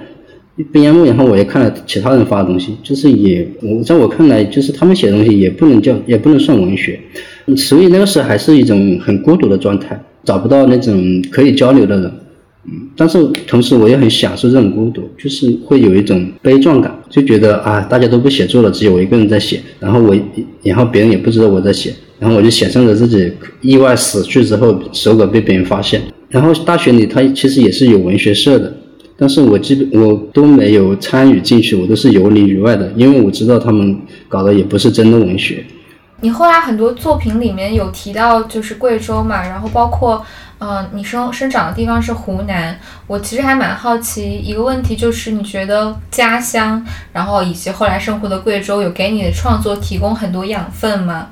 被淹没，然后我也看了其他人发的东西，就是也我在我看来，就是他们写的东西也不能叫也不能算文学。所以那个时候还是一种很孤独的状态，找不到那种可以交流的人，嗯，但是同时我也很享受这种孤独，就是会有一种悲壮感，就觉得啊，大家都不写作了，只有我一个人在写，然后我，然后别人也不知道我在写，然后我就想象着自己意外死去之后手稿被别人发现。然后大学里他其实也是有文学社的，但是我基本我都没有参与进去，我都是游离于外的，因为我知道他们搞的也不是真的文学。你后来很多作品里面有提到，就是贵州嘛，然后包括，嗯，你生生长的地方是湖南。我其实还蛮好奇一个问题，就是你觉得家乡，然后以及后来生活的贵州，有给你的创作提供很多养分吗？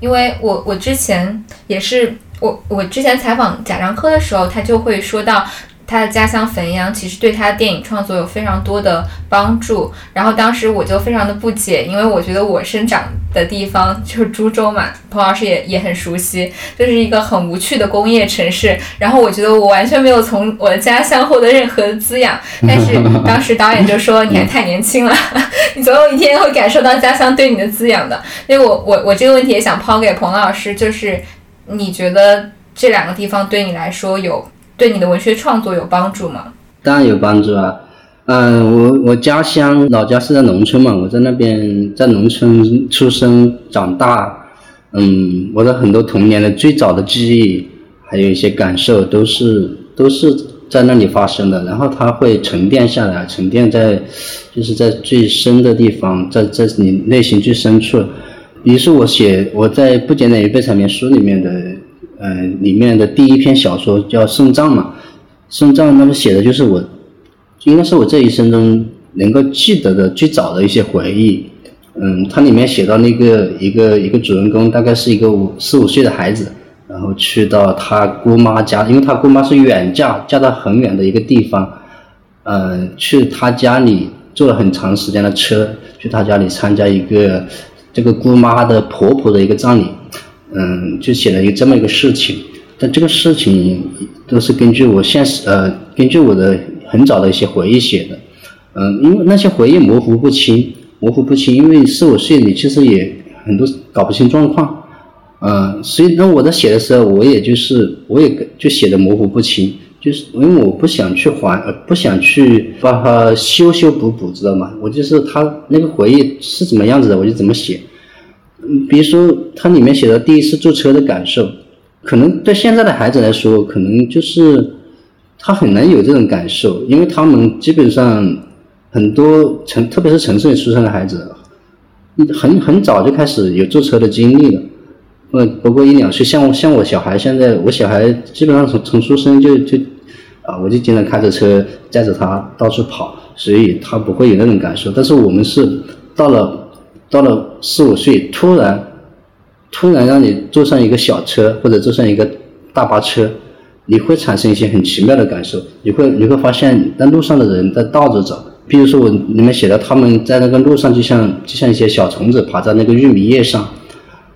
因为我我之前也是，我我之前采访贾樟柯的时候，他就会说到。他的家乡汾阳其实对他的电影创作有非常多的帮助，然后当时我就非常的不解，因为我觉得我生长的地方 *laughs* 就是株洲嘛，彭老师也也很熟悉，就是一个很无趣的工业城市，然后我觉得我完全没有从我的家乡获得任何的滋养，但是 *laughs* 当时导演就说 *laughs* 你还太年轻了，你总有一天会感受到家乡对你的滋养的，所以我我我这个问题也想抛给彭老师，就是你觉得这两个地方对你来说有？对你的文学创作有帮助吗？当然有帮助啊。嗯，我我家乡老家是在农村嘛，我在那边在农村出生长大。嗯，我的很多童年的最早的记忆，还有一些感受，都是都是在那里发生的。然后它会沉淀下来，沉淀在就是在最深的地方，在在你内心最深处。于是我写我在不简单于被采棉书里面的。嗯，里面的第一篇小说叫《送葬》嘛，《送葬》那么写的就是我，应该是我这一生中能够记得的最早的一些回忆。嗯，它里面写到那个一个一个主人公，大概是一个五四五岁的孩子，然后去到他姑妈家，因为他姑妈是远嫁，嫁到很远的一个地方，呃，去他家里坐了很长时间的车，去他家里参加一个这个姑妈的婆婆的一个葬礼。嗯，就写了一个这么一个事情，但这个事情都是根据我现实呃，根据我的很早的一些回忆写的。嗯，因为那些回忆模糊不清，模糊不清，因为四五岁你其实也很多搞不清状况。嗯，所以那我在写的时候，我也就是我也就写的模糊不清，就是因为我不想去还，呃不想去把它修修补补，知道吗？我就是他那个回忆是怎么样子的，我就怎么写。比如说它里面写的第一次坐车的感受，可能对现在的孩子来说，可能就是他很难有这种感受，因为他们基本上很多城，特别是城市里出生的孩子，很很早就开始有坐车的经历了。呃，不过一两岁，像我像我小孩现在，我小孩基本上从从出生就就啊，我就经常开着车载着他到处跑，所以他不会有那种感受。但是我们是到了。到了四五岁，突然，突然让你坐上一个小车或者坐上一个大巴车，你会产生一些很奇妙的感受。你会你会发现，那路上的人在倒着走。比如说我里面写的，他们在那个路上就像就像一些小虫子爬在那个玉米叶上，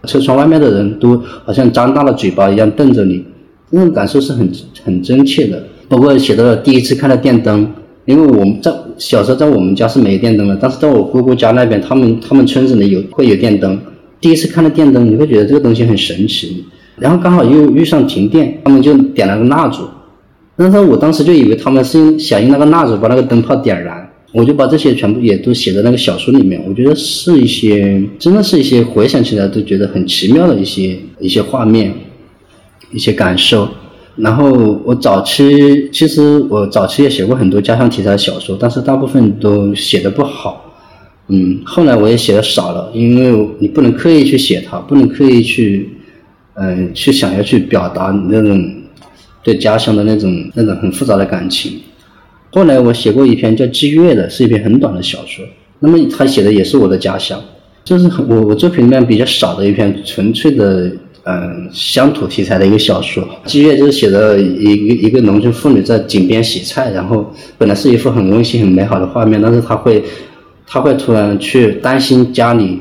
车窗外面的人都好像张大了嘴巴一样瞪着你，那种感受是很很真切的。包括写到了第一次看到电灯。因为我们在小时候在我们家是没电灯的，但是在我姑姑家那边，他们他们村子里有会有电灯。第一次看到电灯，你会觉得这个东西很神奇。然后刚好又遇上停电，他们就点了个蜡烛。但是我当时就以为他们是想用那个蜡烛把那个灯泡点燃，我就把这些全部也都写在那个小说里面。我觉得是一些，真的是一些回想起来都觉得很奇妙的一些一些画面，一些感受。然后我早期其实我早期也写过很多家乡题材的小说，但是大部分都写的不好。嗯，后来我也写的少了，因为你不能刻意去写它，不能刻意去，嗯，去想要去表达你那种对家乡的那种那种很复杂的感情。后来我写过一篇叫《祭月》的，是一篇很短的小说。那么他写的也是我的家乡，就是我我作品里面比较少的一篇纯粹的嗯乡土题材的一个小说。《祭月》就是写的一个一个农村妇女在井边洗菜，然后本来是一幅很温馨很美好的画面，但是她会她会突然去担心家里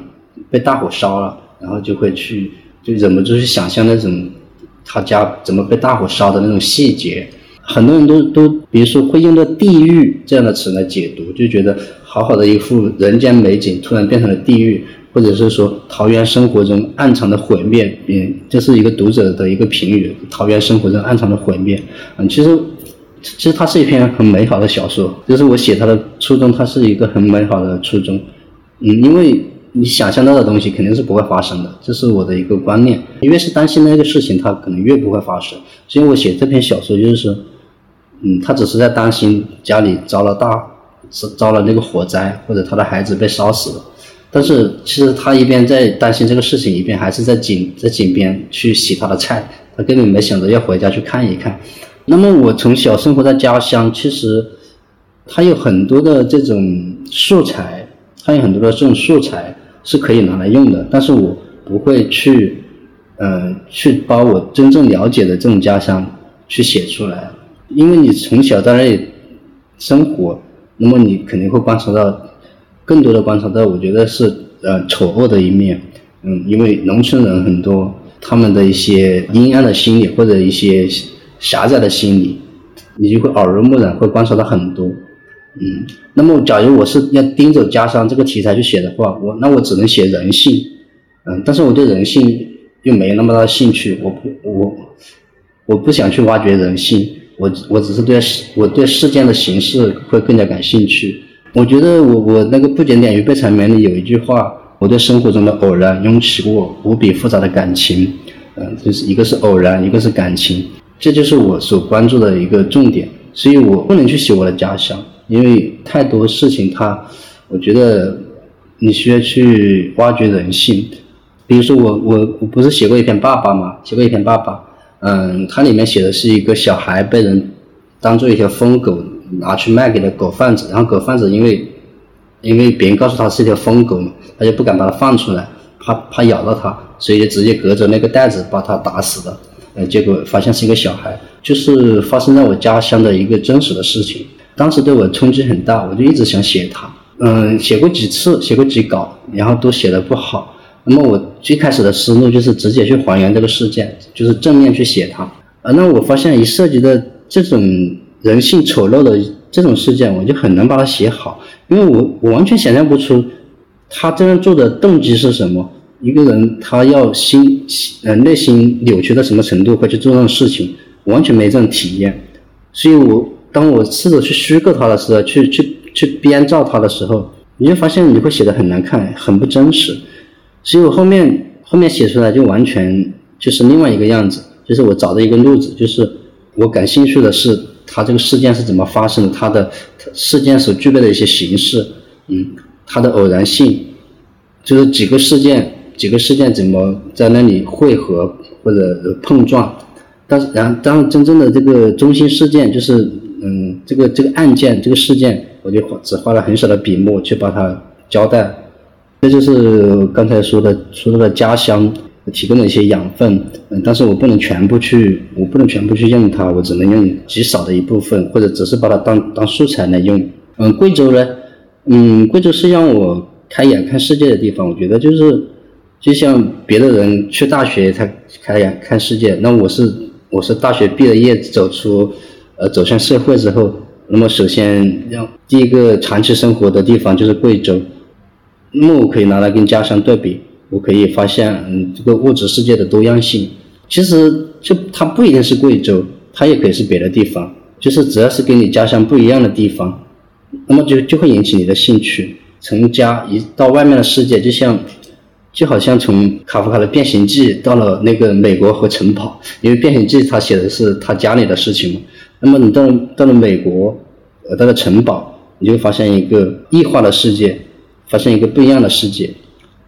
被大火烧了，然后就会去就忍不住去想象那种她家怎么被大火烧的那种细节。很多人都都，比如说会用到“地狱”这样的词来解读，就觉得好好的一幅人间美景突然变成了地狱，或者是说桃源生活中暗藏的毁灭，嗯，这是一个读者的一个评语。桃源生活中暗藏的毁灭，嗯，其实其实它是一篇很美好的小说，就是我写它的初衷，它是一个很美好的初衷，嗯，因为你想象到的东西肯定是不会发生的，这是我的一个观念。越是担心那个事情，它可能越不会发生。所以我写这篇小说就是说。嗯，他只是在担心家里遭了大，遭了那个火灾，或者他的孩子被烧死了。但是其实他一边在担心这个事情，一边还是在井在井边去洗他的菜。他根本没想着要回家去看一看。那么我从小生活在家乡，其实他有很多的这种素材，他有很多的这种素材是可以拿来用的。但是我不会去，呃，去把我真正了解的这种家乡去写出来。因为你从小在那里生活，那么你肯定会观察到更多的观察到，我觉得是呃丑恶的一面，嗯，因为农村人很多，他们的一些阴暗的心理或者一些狭窄的心理，你就会耳濡目染，会观察到很多，嗯，那么假如我是要盯着家乡这个题材去写的话，我那我只能写人性，嗯，但是我对人性又没有那么大兴趣，我不我我不想去挖掘人性。我我只是对事，我对事件的形式会更加感兴趣。我觉得我我那个不检点与被缠绵里有一句话，我对生活中的偶然涌起过无比复杂的感情，嗯，就是一个是偶然，一个是感情，这就是我所关注的一个重点。所以我不能去写我的家乡，因为太多事情它，我觉得你需要去挖掘人性。比如说我我我不是写过一篇爸爸吗？写过一篇爸爸。嗯，它里面写的是一个小孩被人当做一条疯狗拿去卖给了狗贩子，然后狗贩子因为因为别人告诉他是一条疯狗嘛，他就不敢把它放出来，怕怕咬到它，所以就直接隔着那个袋子把它打死了。呃，结果发现是一个小孩，就是发生在我家乡的一个真实的事情，当时对我冲击很大，我就一直想写它。嗯，写过几次，写过几稿，然后都写的不好。那么我最开始的思路就是直接去还原这个事件，就是正面去写它。啊，那我发现一涉及到这种人性丑陋的这种事件，我就很难把它写好，因为我我完全想象不出他这样做的动机是什么。一个人他要心呃内心扭曲到什么程度会去做这种事情，完全没这种体验。所以我当我试着去虚构他的时候，去去去编造他的时候，你就发现你会写的很难看，很不真实。所以我后面后面写出来就完全就是另外一个样子，就是我找的一个路子，就是我感兴趣的是它这个事件是怎么发生的，它的事件所具备的一些形式，嗯，它的偶然性，就是几个事件几个事件怎么在那里汇合或者碰撞，但是然后当真正的这个中心事件就是嗯这个这个案件这个事件，我就只花了很少的笔墨去把它交代。这就是刚才说的，说到的家乡提供的一些养分，嗯，但是我不能全部去，我不能全部去用它，我只能用极少的一部分，或者只是把它当当素材来用。嗯，贵州呢，嗯，贵州是让我开眼看世界的地方。我觉得就是，就像别的人去大学他开眼看世界，那我是我是大学毕了业走出，呃，走向社会之后，那么首先让第一个长期生活的地方就是贵州。那么我可以拿来跟家乡对比，我可以发现，嗯，这个物质世界的多样性。其实就它不一定是贵州，它也可以是别的地方。就是只要是跟你家乡不一样的地方，那么就就会引起你的兴趣。从家一到外面的世界，就像就好像从卡夫卡的《变形记》到了那个美国和城堡，因为《变形记》他写的是他家里的事情嘛。那么你到了到了美国，呃，到了城堡，你就发现一个异化的世界。发现一个不一样的世界，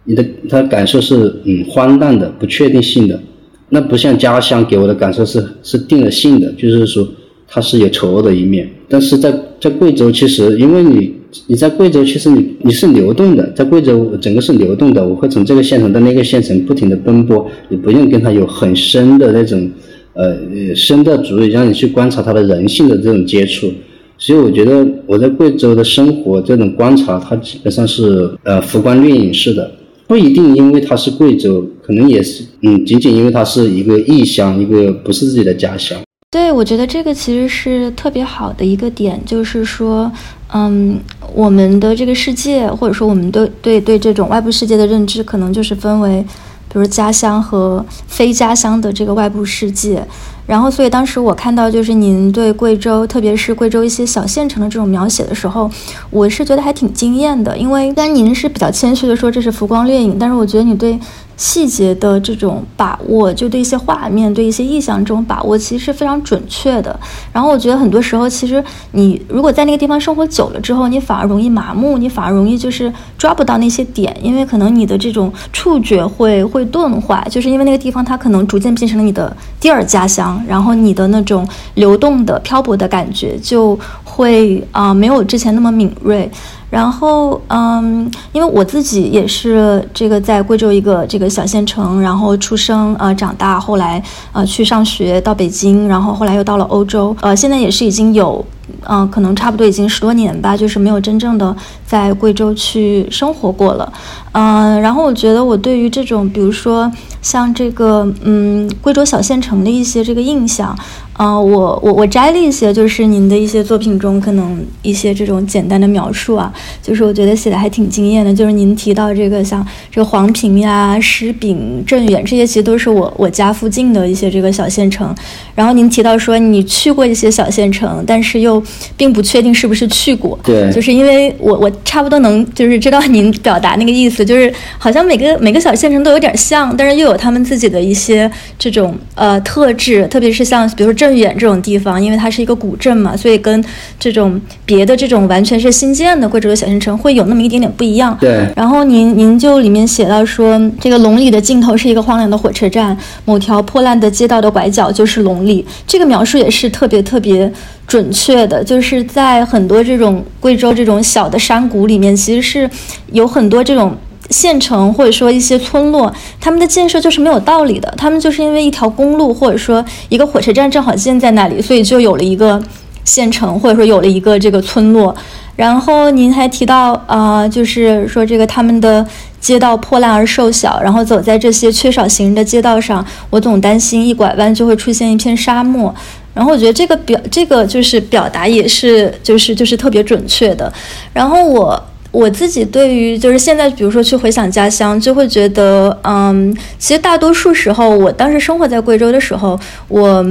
你的他感受是嗯荒诞的、不确定性的，那不像家乡给我的感受是是定了性的，就是说它是有丑恶的一面。但是在在贵州，其实因为你你在贵州，其实你你是流动的，在贵州整个是流动的，我会从这个县城到那个县城不停的奔波，你不用跟他有很深的那种呃深的主意，让你去观察他的人性的这种接触。所以我觉得我在贵州的生活这种观察，它基本上是呃浮光掠影式的，不一定因为它是贵州，可能也是嗯仅仅因为它是一个异乡，一个不是自己的家乡。对，我觉得这个其实是特别好的一个点，就是说，嗯，我们的这个世界，或者说我们对对对这种外部世界的认知，可能就是分为，比如家乡和非家乡的这个外部世界。然后，所以当时我看到就是您对贵州，特别是贵州一些小县城的这种描写的时候，我是觉得还挺惊艳的。因为虽然您是比较谦虚的说这是浮光掠影，但是我觉得你对。细节的这种把握，就对一些画面、对一些意象这种把握，其实是非常准确的。然后我觉得很多时候，其实你如果在那个地方生活久了之后，你反而容易麻木，你反而容易就是抓不到那些点，因为可能你的这种触觉会会钝化，就是因为那个地方它可能逐渐变成了你的第二家乡，然后你的那种流动的、漂泊的感觉就会啊没有之前那么敏锐。然后，嗯，因为我自己也是这个在贵州一个这个小县城，然后出生呃长大，后来呃去上学到北京，然后后来又到了欧洲，呃，现在也是已经有。嗯，可能差不多已经十多年吧，就是没有真正的在贵州去生活过了。嗯，然后我觉得我对于这种，比如说像这个，嗯，贵州小县城的一些这个印象，啊，我我我摘了一些，就是您的一些作品中可能一些这种简单的描述啊，就是我觉得写的还挺惊艳的。就是您提到这个像这个黄平呀、石炳、镇远这些，其实都是我我家附近的一些这个小县城。然后您提到说你去过一些小县城，但是又并不确定是不是去过，对，就是因为我我差不多能就是知道您表达那个意思，就是好像每个每个小县城都有点像，但是又有他们自己的一些这种呃特质，特别是像比如说镇远这种地方，因为它是一个古镇嘛，所以跟这种别的这种完全是新建的贵州的小县城会有那么一点点不一样。对，然后您您就里面写到说，这个龙里的尽头是一个荒凉的火车站，某条破烂的街道的拐角就是龙里，这个描述也是特别特别。准确的，就是在很多这种贵州这种小的山谷里面，其实是有很多这种县城或者说一些村落，他们的建设就是没有道理的。他们就是因为一条公路或者说一个火车站正好建在那里，所以就有了一个县城或者说有了一个这个村落。然后您还提到啊，就是说这个他们的街道破烂而瘦小，然后走在这些缺少行人的街道上，我总担心一拐弯就会出现一片沙漠。然后我觉得这个表，这个就是表达也是，就是就是特别准确的。然后我我自己对于就是现在，比如说去回想家乡，就会觉得，嗯，其实大多数时候，我当时生活在贵州的时候，我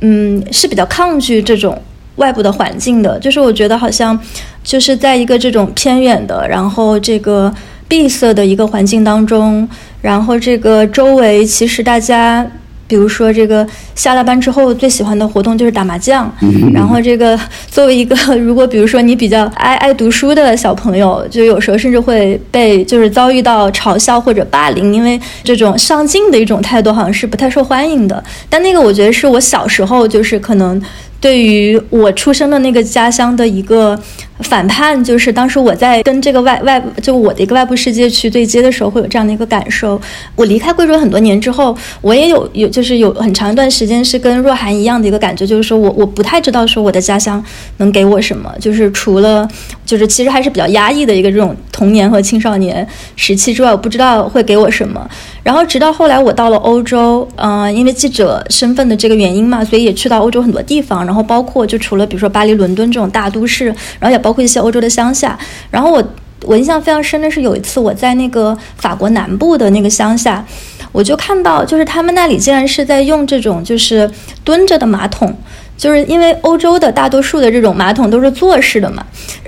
嗯是比较抗拒这种外部的环境的，就是我觉得好像就是在一个这种偏远的，然后这个闭塞的一个环境当中，然后这个周围其实大家。比如说，这个下了班之后最喜欢的活动就是打麻将。然后，这个作为一个如果比如说你比较爱爱读书的小朋友，就有时候甚至会被就是遭遇到嘲笑或者霸凌，因为这种上进的一种态度好像是不太受欢迎的。但那个我觉得是我小时候就是可能。对于我出生的那个家乡的一个反叛，就是当时我在跟这个外外就我的一个外部世界去对接的时候，会有这样的一个感受。我离开贵州很多年之后，我也有有就是有很长一段时间是跟若涵一样的一个感觉，就是说我我不太知道说我的家乡能给我什么，就是除了就是其实还是比较压抑的一个这种童年和青少年时期之外，我不知道会给我什么。然后直到后来我到了欧洲，嗯，因为记者身份的这个原因嘛，所以也去到欧洲很多地方。然后包括就除了比如说巴黎、伦敦这种大都市，然后也包括一些欧洲的乡下。然后我我印象非常深的是有一次我在那个法国南部的那个乡下，我就看到就是他们那里竟然是在用这种就是蹲着的马桶，就是因为欧洲的大多数的这种马桶都是坐式的嘛，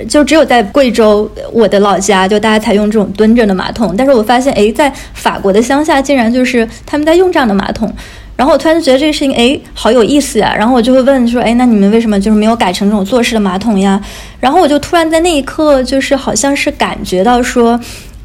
就只有在贵州我的老家就大家才用这种蹲着的马桶。但是我发现哎，在法国的乡下竟然就是他们在用这样的马桶。然后我突然就觉得这个事情，哎，好有意思呀。然后我就会问说，哎，那你们为什么就是没有改成这种坐式的马桶呀？然后我就突然在那一刻，就是好像是感觉到说，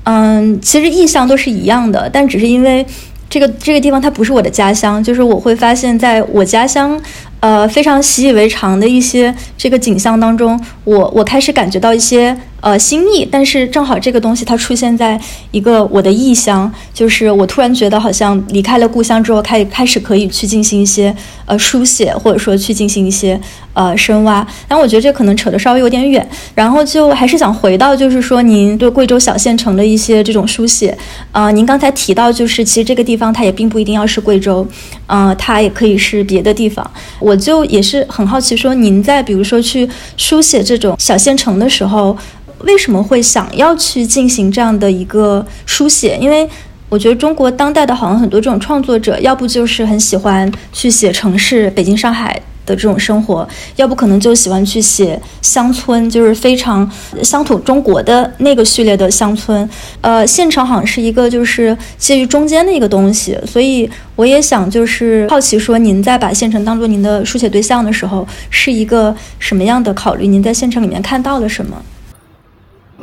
嗯，其实意向都是一样的，但只是因为这个这个地方它不是我的家乡，就是我会发现在我家乡。呃，非常习以为常的一些这个景象当中，我我开始感觉到一些呃心意，但是正好这个东西它出现在一个我的异乡，就是我突然觉得好像离开了故乡之后，开开始可以去进行一些呃书写，或者说去进行一些呃深挖。但我觉得这可能扯得稍微有点远，然后就还是想回到就是说您对贵州小县城的一些这种书写。啊，您刚才提到就是其实这个地方它也并不一定要是贵州，呃，它也可以是别的地方。我就也是很好奇，说您在比如说去书写这种小县城的时候，为什么会想要去进行这样的一个书写？因为我觉得中国当代的好像很多这种创作者，要不就是很喜欢去写城市，北京、上海。的这种生活，要不可能就喜欢去写乡村，就是非常乡土中国的那个序列的乡村。呃，县城好像是一个就是介于中间的一个东西，所以我也想就是好奇说，您在把县城当做您的书写对象的时候，是一个什么样的考虑？您在县城里面看到了什么？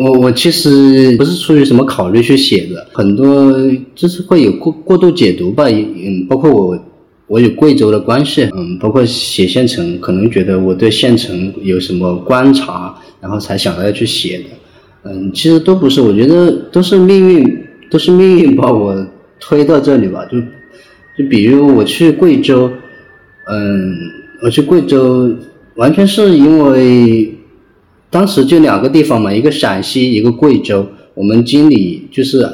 我我其实不是出于什么考虑去写的，很多就是会有过过度解读吧，嗯，包括我。我与贵州的关系，嗯，包括写县城，可能觉得我对县城有什么观察，然后才想到要去写的，嗯，其实都不是，我觉得都是命运，都是命运把我推到这里吧。就就比如我去贵州，嗯，我去贵州完全是因为当时就两个地方嘛，一个陕西，一个贵州，我们经理就是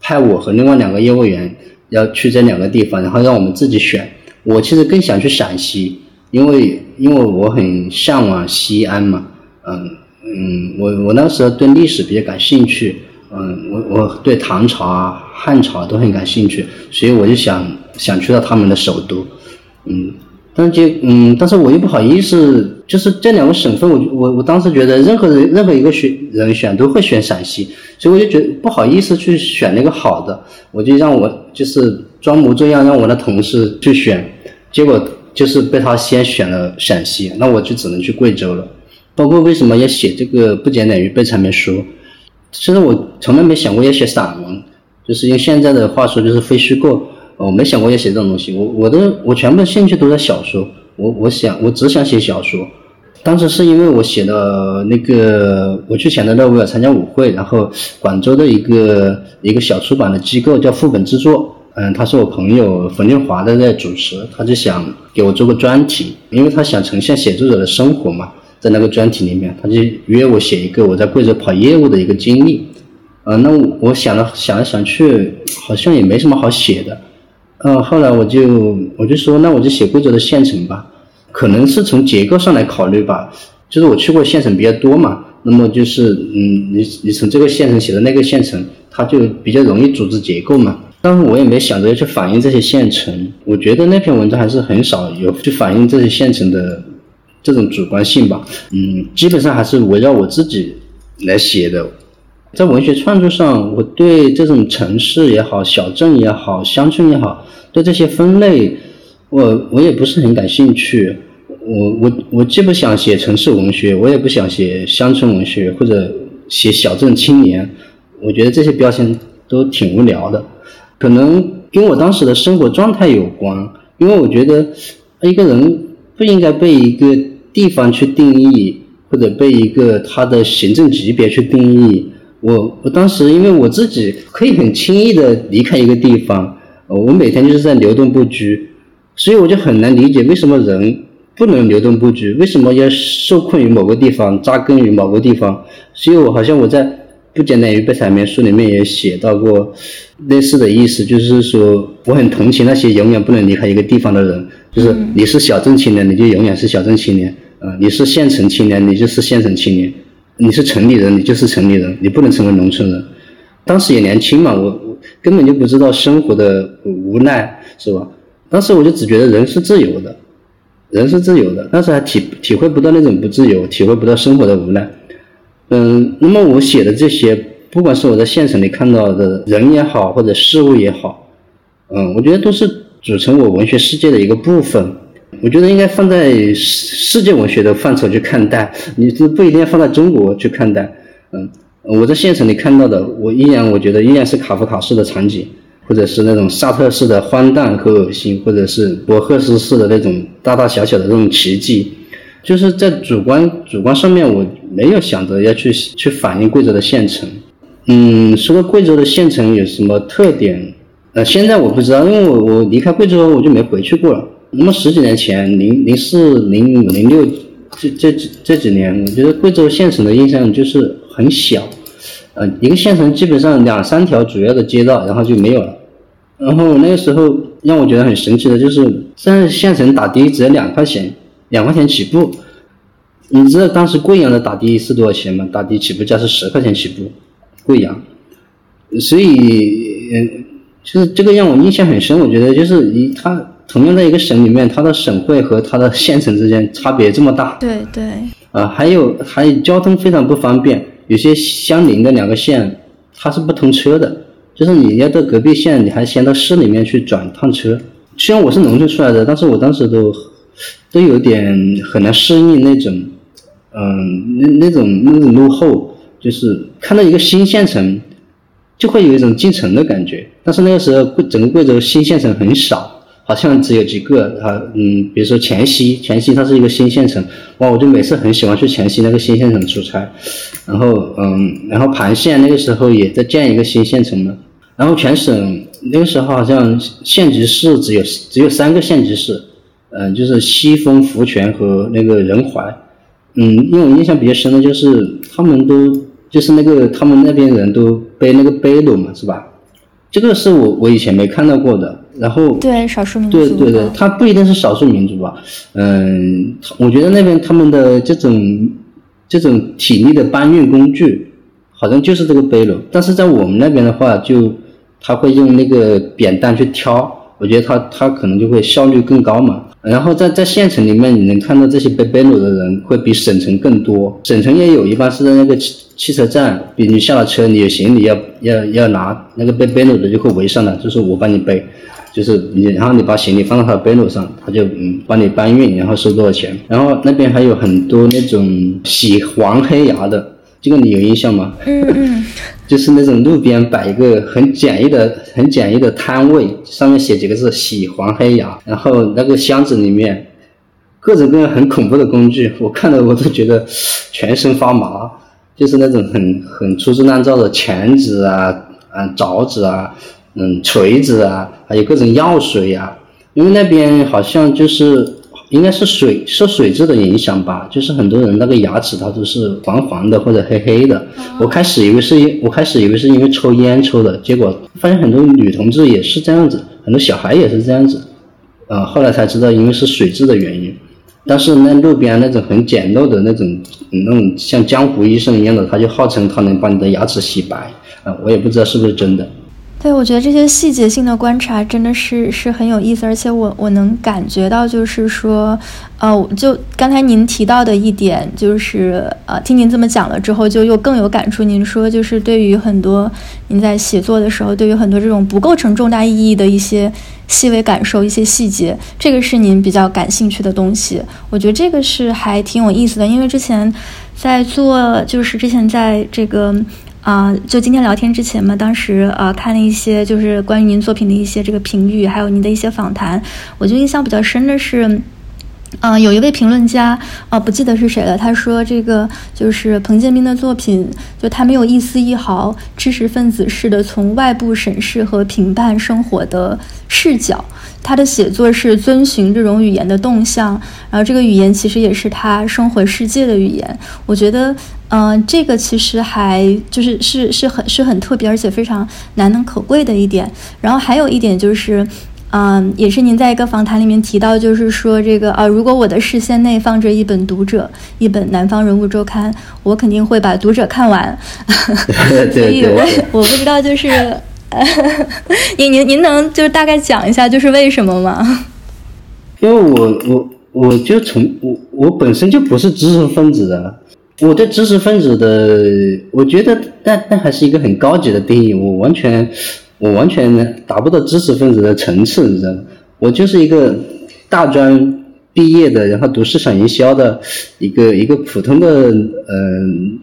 派我和另外两个业务员。要去这两个地方，然后让我们自己选。我其实更想去陕西，因为因为我很向往西安嘛。嗯嗯，我我那时候对历史比较感兴趣。嗯，我我对唐朝啊、汉朝都很感兴趣，所以我就想想去到他们的首都。嗯，但就嗯，但是我又不好意思，就是这两个省份，我我我当时觉得任何人任何一个选人选都会选陕西。所以我就觉得不好意思去选那个好的，我就让我就是装模作样让我的同事去选，结果就是被他先选了陕西，那我就只能去贵州了。包括为什么要写这个不简单于背场面书，其实我从来没想过要写散文，就是用现在的话说就是非虚构，我没想过要写这种东西。我我的我全部的兴趣都在小说，我我想我只想写小说。当时是因为我写的那个，我去钱德勒维尔参加舞会，然后广州的一个一个小出版的机构叫副本制作，嗯，他是我朋友冯俊华的在主持，他就想给我做个专题，因为他想呈现写作者的生活嘛，在那个专题里面，他就约我写一个我在贵州跑业务的一个经历，呃，那我想了想来想去，好像也没什么好写的，呃，后来我就我就说，那我就写贵州的县城吧。可能是从结构上来考虑吧，就是我去过县城比较多嘛，那么就是嗯，你你从这个县城写的那个县城，它就比较容易组织结构嘛。但是我也没想着要去反映这些县城，我觉得那篇文章还是很少有去反映这些县城的这种主观性吧。嗯，基本上还是围绕我自己来写的。在文学创作上，我对这种城市也好、小镇也好、乡村也好，对这些分类。我我也不是很感兴趣，我我我既不想写城市文学，我也不想写乡村文学或者写小镇青年，我觉得这些标签都挺无聊的，可能跟我当时的生活状态有关，因为我觉得一个人不应该被一个地方去定义，或者被一个他的行政级别去定义。我我当时因为我自己可以很轻易的离开一个地方，我每天就是在流动不居。所以我就很难理解为什么人不能流动布局，为什么要受困于某个地方，扎根于某个地方？所以我好像我在不简单于被采棉书里面也写到过类似的意思，就是说我很同情那些永远不能离开一个地方的人，就是你是小镇青年，你就永远是小镇青年；啊，你是县城青年，你就是县城青年；你是城里人，你就是城里人，你不能成为农村人。当时也年轻嘛，我我根本就不知道生活的无奈，是吧？当时我就只觉得人是自由的，人是自由的，但是还体体会不到那种不自由，体会不到生活的无奈。嗯，那么我写的这些，不管是我在县城里看到的人也好，或者事物也好，嗯，我觉得都是组成我文学世界的一个部分。我觉得应该放在世世界文学的范畴去看待，你这不一定要放在中国去看待。嗯，我在县城里看到的，我依然我觉得依然是卡夫卡式的场景。或者是那种萨特式的荒诞和恶心，或者是博赫斯式的那种大大小小的这种奇迹，就是在主观主观上面，我没有想着要去去反映贵州的县城。嗯，说贵州的县城有什么特点？呃，现在我不知道，因为我我离开贵州我就没回去过了。那么十几年前，零零四零五零六这这这几年，我觉得贵州县城的印象就是很小。呃，一个县城基本上两三条主要的街道，然后就没有了。然后那个时候让我觉得很神奇的就是，在县城打的只要两块钱，两块钱起步。你知道当时贵阳的打的是多少钱吗？打的起步价是十块钱起步，贵阳。所以，嗯，就是这个让我印象很深。我觉得就是一它同样在一个省里面，它的省会和它的县城之间差别这么大。对对。啊，还有还有交通非常不方便。有些相邻的两个县，它是不通车的，就是你要到隔壁县，你还先到市里面去转趟车。虽然我是农村出来的，但是我当时都都有点很难适应那种，嗯，那那种那种落后，就是看到一个新县城，就会有一种进城的感觉。但是那个时候贵整个贵州新县城很少。好像只有几个啊，嗯，比如说黔西，黔西它是一个新县城，哇，我就每次很喜欢去黔西那个新县城出差，然后嗯，然后盘县那个时候也在建一个新县城嘛，然后全省那个时候好像县级市只有只有三个县级市，嗯，就是西丰、福泉和那个仁怀，嗯，因为我印象比较深的就是他们都就是那个他们那边人都背那个背篓嘛，是吧？这个是我我以前没看到过的。然后对少数民族，对对对，他不一定是少数民族吧？嗯，我觉得那边他们的这种这种体力的搬运工具，好像就是这个背篓。但是在我们那边的话，就他会用那个扁担去挑，我觉得他他可能就会效率更高嘛。然后在在县城里面，你能看到这些背背篓的人会比省城更多。省城也有一般是在那个汽汽车站，比如你下了车，你有行李要要要拿那个背背篓的就会围上来，就是我帮你背。就是你，然后你把行李放到他的背篓上，他就嗯帮你搬运，然后收多少钱。然后那边还有很多那种洗黄黑牙的，这个你有印象吗？嗯嗯。就是那种路边摆一个很简易的、很简易的摊位，上面写几个字“洗黄黑牙”，然后那个箱子里面各种各样很恐怖的工具，我看了我都觉得全身发麻。就是那种很很粗制滥造的钳子啊、啊凿子啊。嗯，锤子啊，还有各种药水呀。因为那边好像就是应该是水受水质的影响吧，就是很多人那个牙齿它都是黄黄的或者黑黑的。我开始以为是因我开始以为是因为抽烟抽的，结果发现很多女同志也是这样子，很多小孩也是这样子。啊，后来才知道因为是水质的原因。但是那路边那种很简陋的那种那种像江湖医生一样的，他就号称他能把你的牙齿洗白。啊，我也不知道是不是真的。对，我觉得这些细节性的观察真的是是很有意思，而且我我能感觉到，就是说，呃，就刚才您提到的一点，就是呃，听您这么讲了之后，就又更有感触。您说，就是对于很多您在写作的时候，对于很多这种不构成重大意义的一些细微感受、一些细节，这个是您比较感兴趣的东西。我觉得这个是还挺有意思的，因为之前在做，就是之前在这个。啊，就今天聊天之前嘛，当时呃看了一些就是关于您作品的一些这个评语，还有您的一些访谈，我就印象比较深的是，嗯，有一位评论家啊，不记得是谁了，他说这个就是彭建斌的作品，就他没有一丝一毫知识分子式的从外部审视和评判生活的视角。他的写作是遵循这种语言的动向，然后这个语言其实也是他生活世界的语言。我觉得，嗯，这个其实还就是是是很是很特别，而且非常难能可贵的一点。然后还有一点就是，嗯，也是您在一个访谈里面提到，就是说这个啊，如果我的视线内放着一本《读者》，一本《南方人物周刊》，我肯定会把《读者》看完。*laughs* 所以我我不知道就是。*laughs* 您您您能就是大概讲一下就是为什么吗？因为我我我就从我我本身就不是知识分子的，我对知识分子的，我觉得但但还是一个很高级的定义，我完全我完全达不到知识分子的层次，你知道吗？我就是一个大专毕业的，然后读市场营销的一个一个普通的呃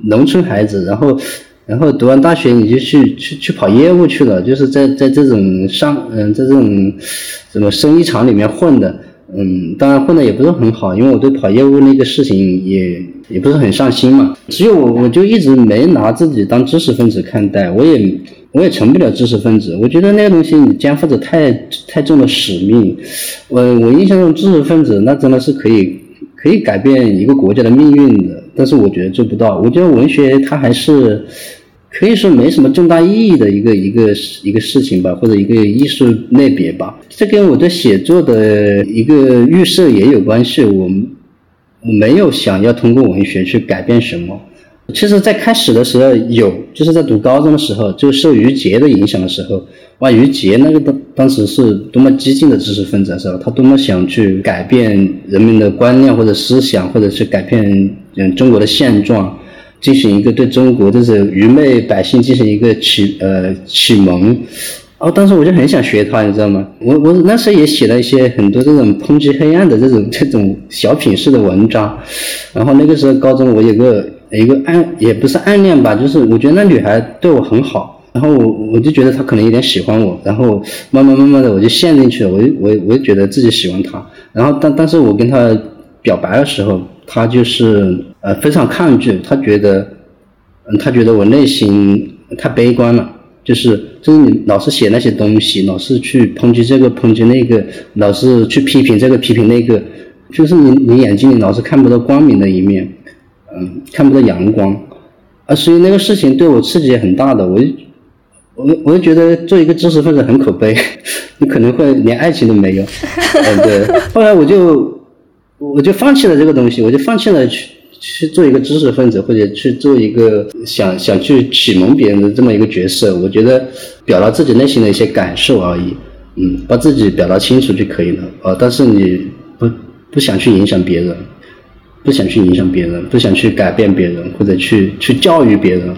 农村孩子，然后。然后读完大学你就去去去跑业务去了，就是在在这种上嗯在这种什么生意场里面混的，嗯，当然混的也不是很好，因为我对跑业务那个事情也也不是很上心嘛。只有我我就一直没拿自己当知识分子看待，我也我也成不了知识分子。我觉得那个东西你肩负着太太重的使命。我我印象中知识分子那真的是可以可以改变一个国家的命运的，但是我觉得做不到。我觉得文学它还是。可以说没什么重大意义的一个一个一个事情吧，或者一个艺术类别吧。这跟我的写作的一个预设也有关系。我我没有想要通过文学去改变什么。其实，在开始的时候有，就是在读高中的时候，就受于杰的影响的时候，哇，于杰那个当当时是多么激进的知识分子的时候，他多么想去改变人们的观念或者思想，或者是改变嗯中国的现状。进行一个对中国就是愚昧百姓进行一个启呃启蒙，哦，当时我就很想学他，你知道吗？我我那时候也写了一些很多这种抨击黑暗的这种 *laughs* 这种小品式的文章，然后那个时候高中我有个一个暗也不是暗恋吧，就是我觉得那女孩对我很好，然后我我就觉得她可能有点喜欢我，然后慢慢慢慢的我就陷进去了，我就我我就觉得自己喜欢她，然后但但是我跟她表白的时候。他就是呃非常抗拒，他觉得，嗯，他觉得我内心太悲观了，就是就是你老是写那些东西，老是去抨击这个抨击那个，老是去批评这个批评那个，就是你你眼睛里老是看不到光明的一面，嗯，看不到阳光，啊，所以那个事情对我刺激也很大的，我就我我就觉得做一个知识分子很可悲，*laughs* 你可能会连爱情都没有，嗯对，后来我就。我就放弃了这个东西，我就放弃了去去做一个知识分子，或者去做一个想想去启蒙别人的这么一个角色。我觉得表达自己内心的一些感受而已，嗯，把自己表达清楚就可以了。呃，但是你不不想去影响别人，不想去影响别人，不想去改变别人，或者去去教育别人。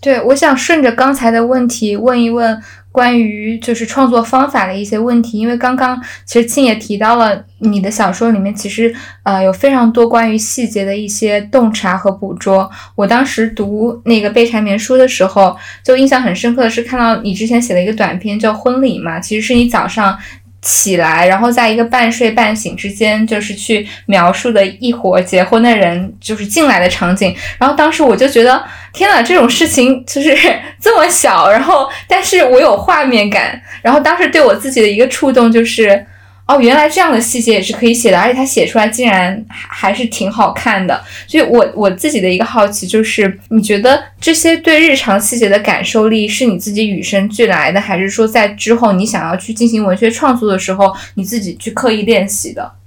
对，我想顺着刚才的问题问一问。关于就是创作方法的一些问题，因为刚刚其实庆也提到了你的小说里面其实呃有非常多关于细节的一些洞察和捕捉。我当时读那个《被缠绵书》的时候，就印象很深刻的是看到你之前写了一个短片叫《婚礼》嘛，其实是你早上。起来，然后在一个半睡半醒之间，就是去描述的一伙结婚的人就是进来的场景。然后当时我就觉得，天呐，这种事情就是这么小，然后但是我有画面感。然后当时对我自己的一个触动就是。哦，原来这样的细节也是可以写的，而且他写出来竟然还是挺好看的。所以，我我自己的一个好奇就是，你觉得这些对日常细节的感受力是你自己与生俱来的，还是说在之后你想要去进行文学创作的时候，你自己去刻意练习的？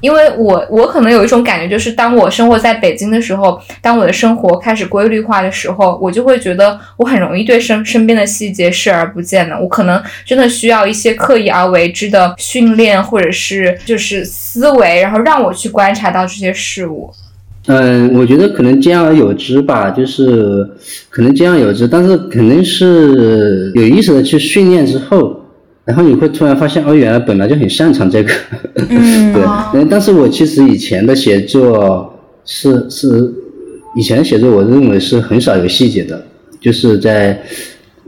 因为我我可能有一种感觉，就是当我生活在北京的时候，当我的生活开始规律化的时候，我就会觉得我很容易对身身边的细节视而不见的。我可能真的需要一些刻意而为之的训练，或者是就是思维，然后让我去观察到这些事物。嗯，我觉得可能兼而有之吧，就是可能兼而有之，但是肯定是有意识的去训练之后。然后你会突然发现，哦，原来本来就很擅长这个，*laughs* 对。嗯，但是我其实以前的写作是是，以前写作我认为是很少有细节的，就是在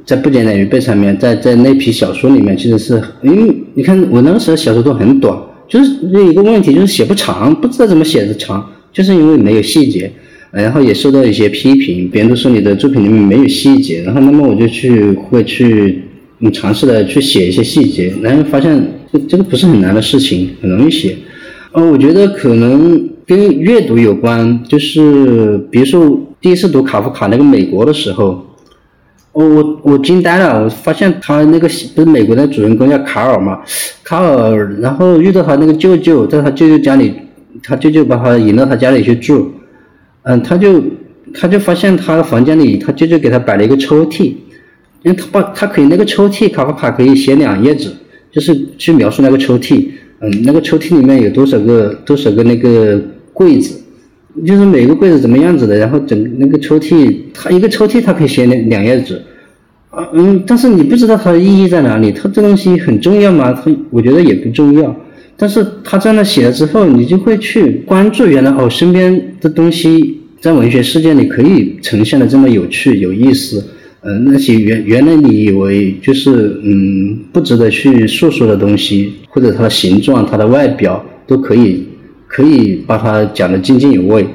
在不简单于背上面，在在那批小说里面，其实是因为你看我那个时候小说都很短，就是有一个问题就是写不长，不知道怎么写的长，就是因为没有细节，然后也受到一些批评，别人都说你的作品里面没有细节，然后那么我就去会去。你尝试的去写一些细节，然后发现这这个不是很难的事情，很容易写。呃，我觉得可能跟阅读有关，就是比如说第一次读卡夫卡那个《美国》的时候，我我我惊呆了，我发现他那个不是美国的主人公叫卡尔嘛，卡尔，然后遇到他那个舅舅，在他舅舅家里，他舅舅把他引到他家里去住，嗯，他就他就发现他的房间里他舅舅给他摆了一个抽屉。因为他把他可以那个抽屉，卡夫卡可以写两页纸，就是去描述那个抽屉。嗯，那个抽屉里面有多少个多少个那个柜子，就是每个柜子怎么样子的，然后整那个抽屉，它一个抽屉它可以写两两页纸。啊，嗯，但是你不知道它的意义在哪里，它这东西很重要吗？它我觉得也不重要。但是他在那写了之后，你就会去关注原来哦身边的东西在文学世界里可以呈现的这么有趣有意思，嗯，那些原原来你以为就是嗯不值得去诉说的东西，或者它的形状、它的外表都可以可以把它讲得津津有味。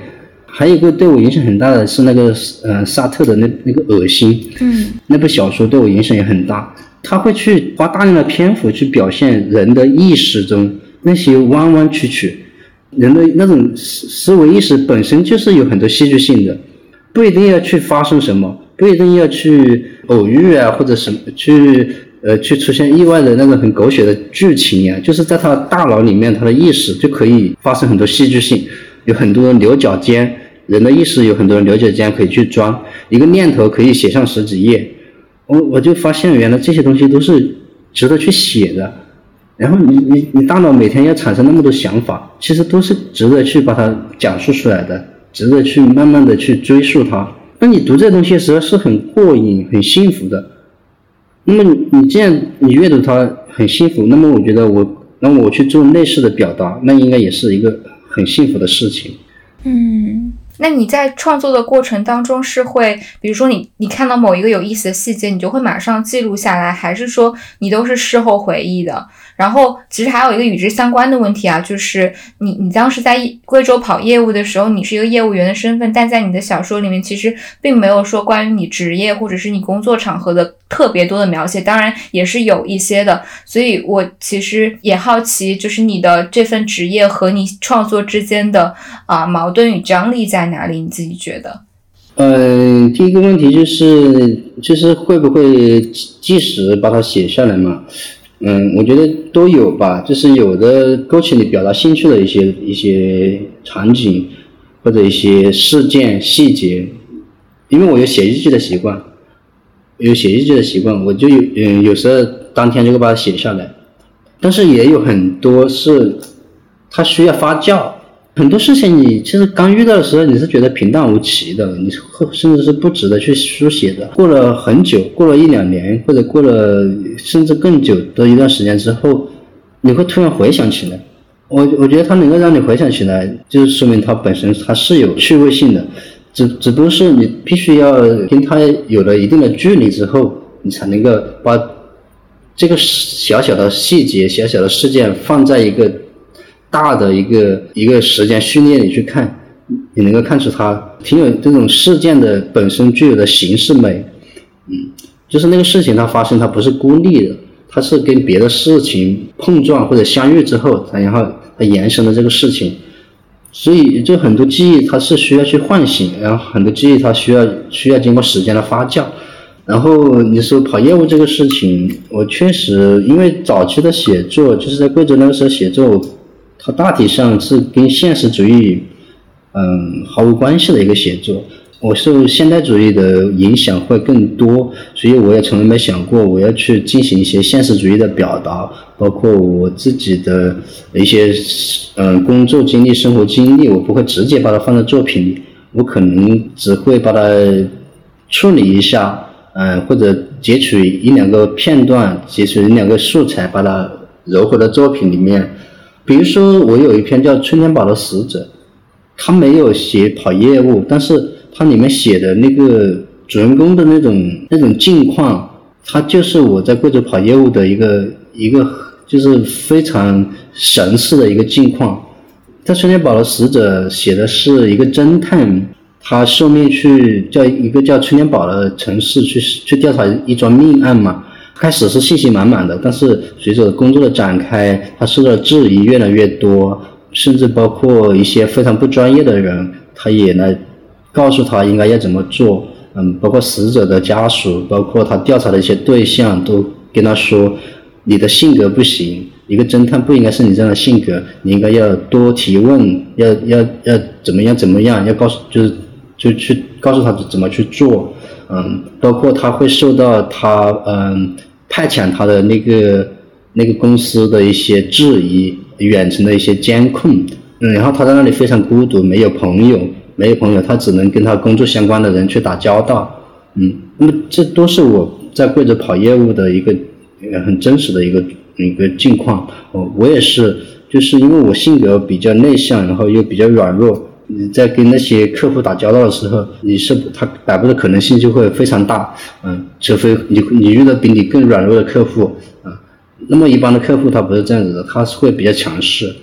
还有一个对我影响很大的是那个嗯沙特的那那个恶心，嗯，那部小说对我影响也很大。他会去花大量的篇幅去表现人的意识中那些弯弯曲曲。人的那种思思维意识本身就是有很多戏剧性的，不一定要去发生什么，不一定要去偶遇啊，或者什么去呃去出现意外的那种很狗血的剧情呀，就是在他大脑里面，他的意识就可以发生很多戏剧性，有很多牛角尖，人的意识有很多牛角尖可以去装，一个念头可以写上十几页，我我就发现原来这些东西都是值得去写的。然后你你你大脑每天要产生那么多想法，其实都是值得去把它讲述出来的，值得去慢慢的去追溯它。那你读这东西时候是很过瘾、很幸福的。那么你这样你阅读它很幸福，那么我觉得我那我去做类似的表达，那应该也是一个很幸福的事情。嗯。那你在创作的过程当中是会，比如说你你看到某一个有意思的细节，你就会马上记录下来，还是说你都是事后回忆的？然后其实还有一个与之相关的问题啊，就是你你当时在贵州跑业务的时候，你是一个业务员的身份，但在你的小说里面其实并没有说关于你职业或者是你工作场合的特别多的描写，当然也是有一些的。所以我其实也好奇，就是你的这份职业和你创作之间的啊矛盾与张力在哪里？你自己觉得？嗯，第一个问题就是就是会不会即时把它写下来嘛？嗯，我觉得都有吧，就是有的勾起你表达兴趣的一些一些场景，或者一些事件细节，因为我有写日记的习惯，有写日记的习惯，我就有嗯有时候当天就会把它写下来，但是也有很多是它需要发酵。很多事情你其实刚遇到的时候，你是觉得平淡无奇的，你甚至是不值得去书写的。过了很久，过了一两年，或者过了甚至更久的一段时间之后，你会突然回想起来。我我觉得它能够让你回想起来，就是说明它本身它是有趣味性的。只只不过是你必须要跟它有了一定的距离之后，你才能够把这个小小的细节、小小的事件放在一个。大的一个一个时间序列里去看，你能够看出它挺有这种事件的本身具有的形式美，嗯，就是那个事情它发生它不是孤立的，它是跟别的事情碰撞或者相遇之后，然后它延伸的这个事情，所以就很多记忆它是需要去唤醒，然后很多记忆它需要需要经过时间的发酵，然后你说跑业务这个事情，我确实因为早期的写作就是在贵州那个时候写作。它大体上是跟现实主义，嗯，毫无关系的一个写作。我受现代主义的影响会更多，所以我也从来没想过我要去进行一些现实主义的表达，包括我自己的一些嗯工作经历、生活经历，我不会直接把它放在作品里，我可能只会把它处理一下，嗯，或者截取一两个片段，截取一两个素材，把它揉回到作品里面。比如说，我有一篇叫《春天堡的死者》，他没有写跑业务，但是他里面写的那个主人公的那种那种境况，他就是我在贵州跑业务的一个一个，就是非常神似的一个境况。在《春天堡的死者》写的是一个侦探，他受命去叫一个叫春天堡的城市去去调查一桩命案嘛。开始是信心满满的，但是随着工作的展开，他受到质疑越来越多，甚至包括一些非常不专业的人，他也来告诉他应该要怎么做。嗯，包括死者的家属，包括他调查的一些对象，都跟他说：“你的性格不行，一个侦探不应该是你这样的性格，你应该要多提问，要要要怎么样怎么样，要告诉就是就去告诉他怎么去做。”嗯，包括他会受到他嗯。派遣他的那个那个公司的一些质疑，远程的一些监控，嗯，然后他在那里非常孤独，没有朋友，没有朋友，他只能跟他工作相关的人去打交道，嗯，那么这都是我在贵州跑业务的一个很真实的一个一个境况。我我也是，就是因为我性格比较内向，然后又比较软弱，你在跟那些客户打交道的时候，你是他摆布的可能性就会非常大，嗯，除非你你遇到比你更软弱的客户，啊，那么一般的客户他不是这样子的，他是会比较强势。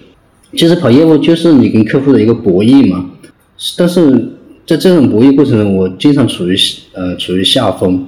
其实跑业务就是你跟客户的一个博弈嘛，但是在这种博弈过程中，我经常处于呃处于下风，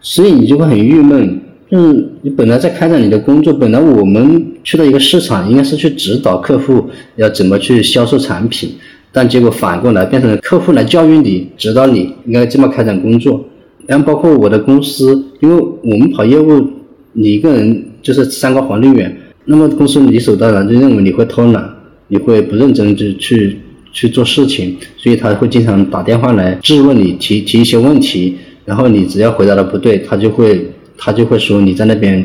所以你就会很郁闷。就是你本来在开展你的工作，本来我们去到一个市场，应该是去指导客户要怎么去销售产品，但结果反过来变成了客户来教育你、指导你应该这么开展工作。然后包括我的公司，因为我们跑业务，你一个人就是三个黄绿远，那么公司理所当然就认为你会偷懒，你会不认真就去去做事情，所以他会经常打电话来质问你，提提一些问题，然后你只要回答的不对，他就会。他就会说你在那边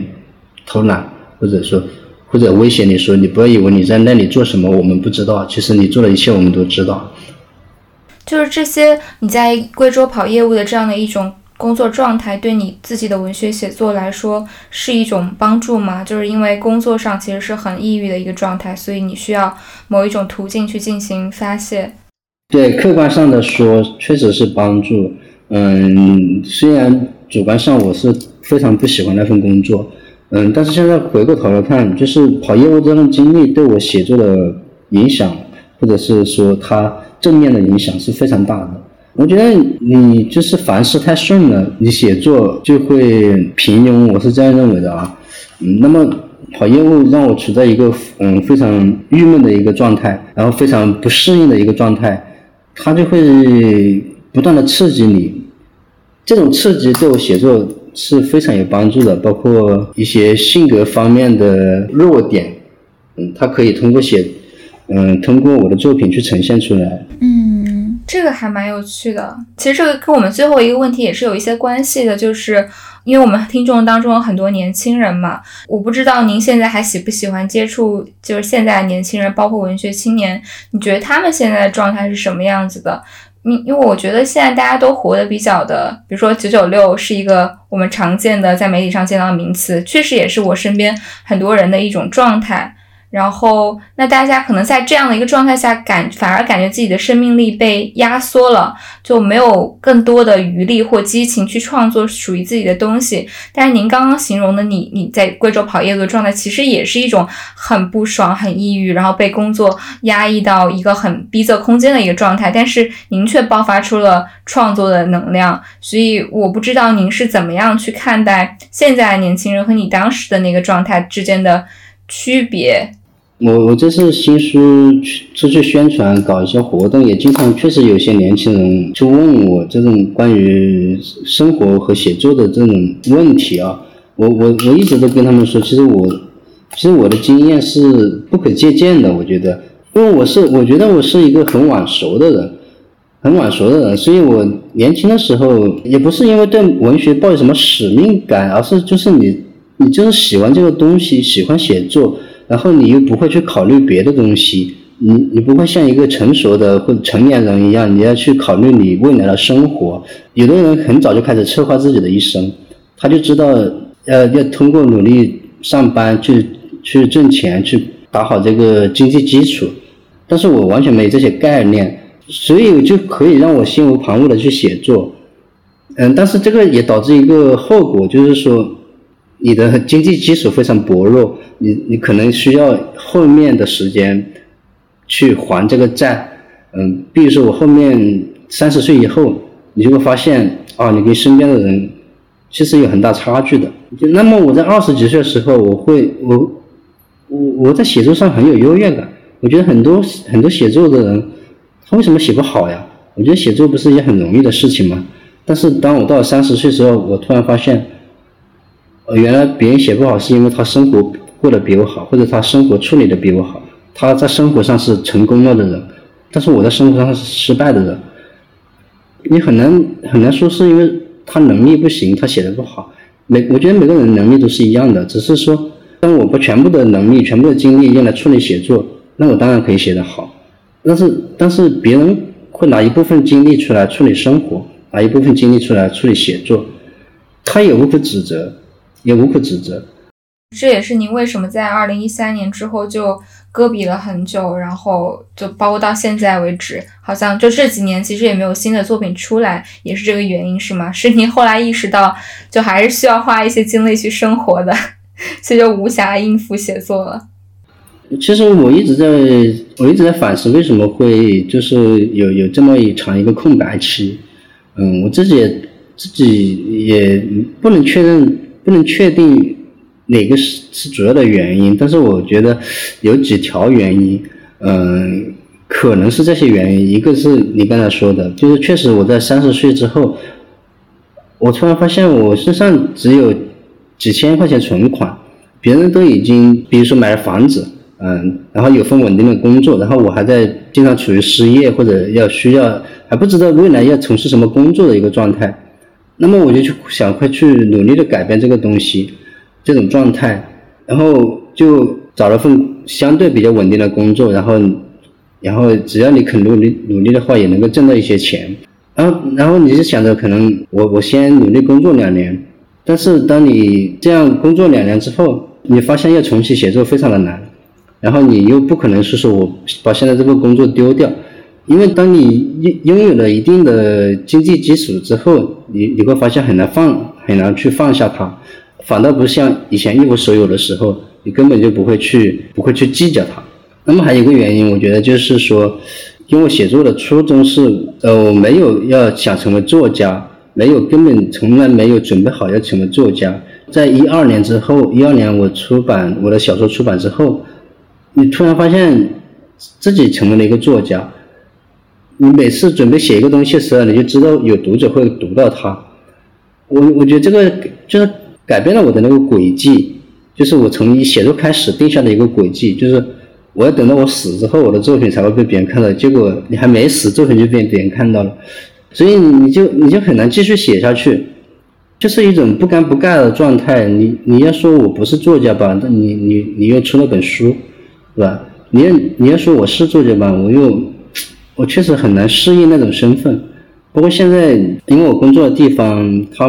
偷懒，或者说或者威胁你说你不要以为你在那里做什么我们不知道，其实你做的一切我们都知道。就是这些你在贵州跑业务的这样的一种工作状态，对你自己的文学写作来说是一种帮助吗？就是因为工作上其实是很抑郁的一个状态，所以你需要某一种途径去进行发泄。对，客观上的说确实是帮助。嗯，虽然主观上我是。非常不喜欢那份工作，嗯，但是现在回过头来看，就是跑业务这段经历对我写作的影响，或者是说它正面的影响是非常大的。我觉得你就是凡事太顺了，你写作就会平庸，我是这样认为的啊。嗯，那么跑业务让我处在一个嗯非常郁闷的一个状态，然后非常不适应的一个状态，它就会不断的刺激你，这种刺激对我写作。是非常有帮助的，包括一些性格方面的弱点，嗯，他可以通过写，嗯，通过我的作品去呈现出来。嗯，这个还蛮有趣的。其实这个跟我们最后一个问题也是有一些关系的，就是因为我们听众当中有很多年轻人嘛，我不知道您现在还喜不喜欢接触，就是现在的年轻人，包括文学青年，你觉得他们现在的状态是什么样子的？因因为我觉得现在大家都活得比较的，比如说九九六是一个我们常见的在媒体上见到的名词，确实也是我身边很多人的一种状态。然后，那大家可能在这样的一个状态下，感反而感觉自己的生命力被压缩了，就没有更多的余力或激情去创作属于自己的东西。但是您刚刚形容的你，你在贵州跑业务的状态，其实也是一种很不爽、很抑郁，然后被工作压抑到一个很逼仄空间的一个状态。但是您却爆发出了创作的能量，所以我不知道您是怎么样去看待现在年轻人和你当时的那个状态之间的区别。我我这次新书出出去宣传，搞一些活动，也经常确实有些年轻人就问我这种关于生活和写作的这种问题啊。我我我一直都跟他们说，其实我其实我的经验是不可借鉴的。我觉得，因为我是我觉得我是一个很晚熟的人，很晚熟的人，所以我年轻的时候也不是因为对文学抱有什么使命感，而是就是你你就是喜欢这个东西，喜欢写作。然后你又不会去考虑别的东西，你你不会像一个成熟的或者成年人一样，你要去考虑你未来的生活。有的人很早就开始策划自己的一生，他就知道要要通过努力上班去去挣钱，去打好这个经济基础。但是我完全没有这些概念，所以就可以让我心无旁骛的去写作。嗯，但是这个也导致一个后果，就是说。你的经济基础非常薄弱，你你可能需要后面的时间去还这个债，嗯，比如说我后面三十岁以后，你就会发现啊，你跟身边的人其实有很大差距的。就那么我在二十几岁的时候，我会我我我在写作上很有优越感，我觉得很多很多写作的人，他为什么写不好呀？我觉得写作不是一件很容易的事情吗？但是当我到了三十岁时候，我突然发现。原来别人写不好是因为他生活过得比我好，或者他生活处理的比我好，他在生活上是成功了的人，但是我在生活上是失败的人。你很难很难说是因为他能力不行，他写的不好。每我觉得每个人能力都是一样的，只是说，当我把全部的能力、全部的精力用来处理写作，那我当然可以写得好。但是但是别人会拿一部分精力出来处理生活，拿一部分精力出来处理写作，他也无可指责。也无可指责，这也是您为什么在二零一三年之后就搁笔了很久，然后就包括到现在为止，好像就这几年其实也没有新的作品出来，也是这个原因是吗？*laughs* 是您后来意识到，就还是需要花一些精力去生活的，所以就无暇应付写作了。其实我一直在，我一直在反思为什么会就是有有这么一长一个空白期。嗯，我自己也自己也不能确认，不能确定哪个是是主要的原因，但是我觉得有几条原因。嗯，可能是这些原因，一个是你刚才说的，就是确实我在三十岁之后，我突然发现我身上只有几千块钱存款，别人都已经比如说买了房子。嗯，然后有份稳定的工作，然后我还在经常处于失业或者要需要还不知道未来要从事什么工作的一个状态，那么我就去想快去努力的改变这个东西，这种状态，然后就找了份相对比较稳定的工作，然后，然后只要你肯努力努力的话，也能够挣到一些钱，然后然后你就想着可能我我先努力工作两年，但是当你这样工作两年之后，你发现要重启写作非常的难。然后你又不可能是说我把现在这个工作丢掉，因为当你拥拥有了一定的经济基础之后，你你会发现很难放，很难去放下它，反倒不像以前一无所有的时候，你根本就不会去不会去计较它。那么还有一个原因，我觉得就是说，因为写作的初衷是，呃，我没有要想成为作家，没有根本从来没有准备好要成为作家。在一二年之后，一二年我出版我的小说出版之后。你突然发现自己成为了一个作家，你每次准备写一个东西的时候，你就知道有读者会读到它。我我觉得这个就是改变了我的那个轨迹，就是我从一写作开始定下的一个轨迹，就是我要等到我死之后，我的作品才会被别人看到。结果你还没死，作品就被别人看到了，所以你就你就很难继续写下去，就是一种不干不尬的状态。你你要说我不是作家吧，那你你你又出了本书。是吧？你要你要说我是作家吧，我又我确实很难适应那种身份。不过现在因为我工作的地方，他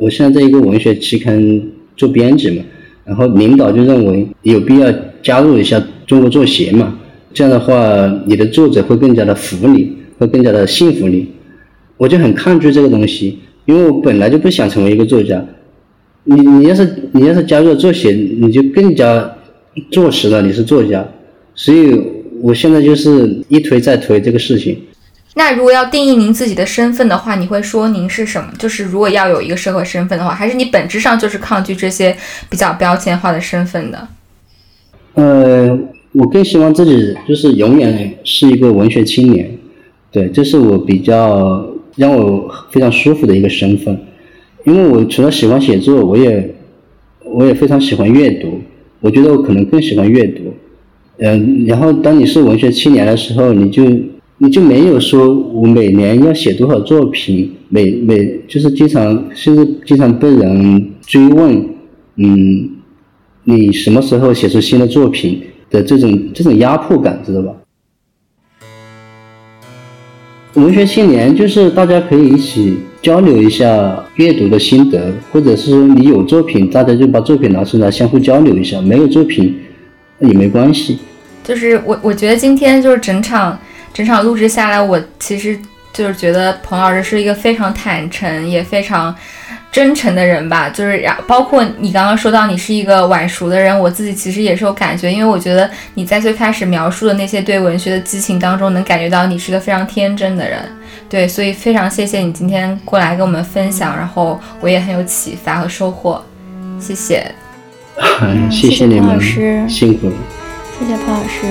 我现在在一个文学期刊做编辑嘛，然后领导就认为有必要加入一下中国作协嘛，这样的话你的作者会更加的服你，会更加的信服你。我就很抗拒这个东西，因为我本来就不想成为一个作家。你你要是你要是加入了作协，你就更加。坐实了你是作家，所以我现在就是一推再推这个事情。那如果要定义您自己的身份的话，你会说您是什么？就是如果要有一个社会身份的话，还是你本质上就是抗拒这些比较标签化的身份的？呃，我更希望自己就是永远是一个文学青年，对，这是我比较让我非常舒服的一个身份。因为我除了喜欢写作，我也我也非常喜欢阅读。我觉得我可能更喜欢阅读，嗯，然后当你是文学青年的时候，你就你就没有说我每年要写多少作品，每每就是经常甚至经常被人追问，嗯，你什么时候写出新的作品的这种这种压迫感，知道吧？文学青年就是大家可以一起交流一下阅读的心得，或者是你有作品，大家就把作品拿出来相互交流一下；没有作品也没关系。就是我，我觉得今天就是整场整场录制下来，我其实就是觉得彭老师是一个非常坦诚，也非常。真诚的人吧，就是然包括你刚刚说到你是一个晚熟的人，我自己其实也是有感觉，因为我觉得你在最开始描述的那些对文学的激情当中，能感觉到你是个非常天真的人，对，所以非常谢谢你今天过来跟我们分享，然后我也很有启发和收获，谢谢，*laughs* 谢谢你们，老师。辛苦了，谢谢彭老师。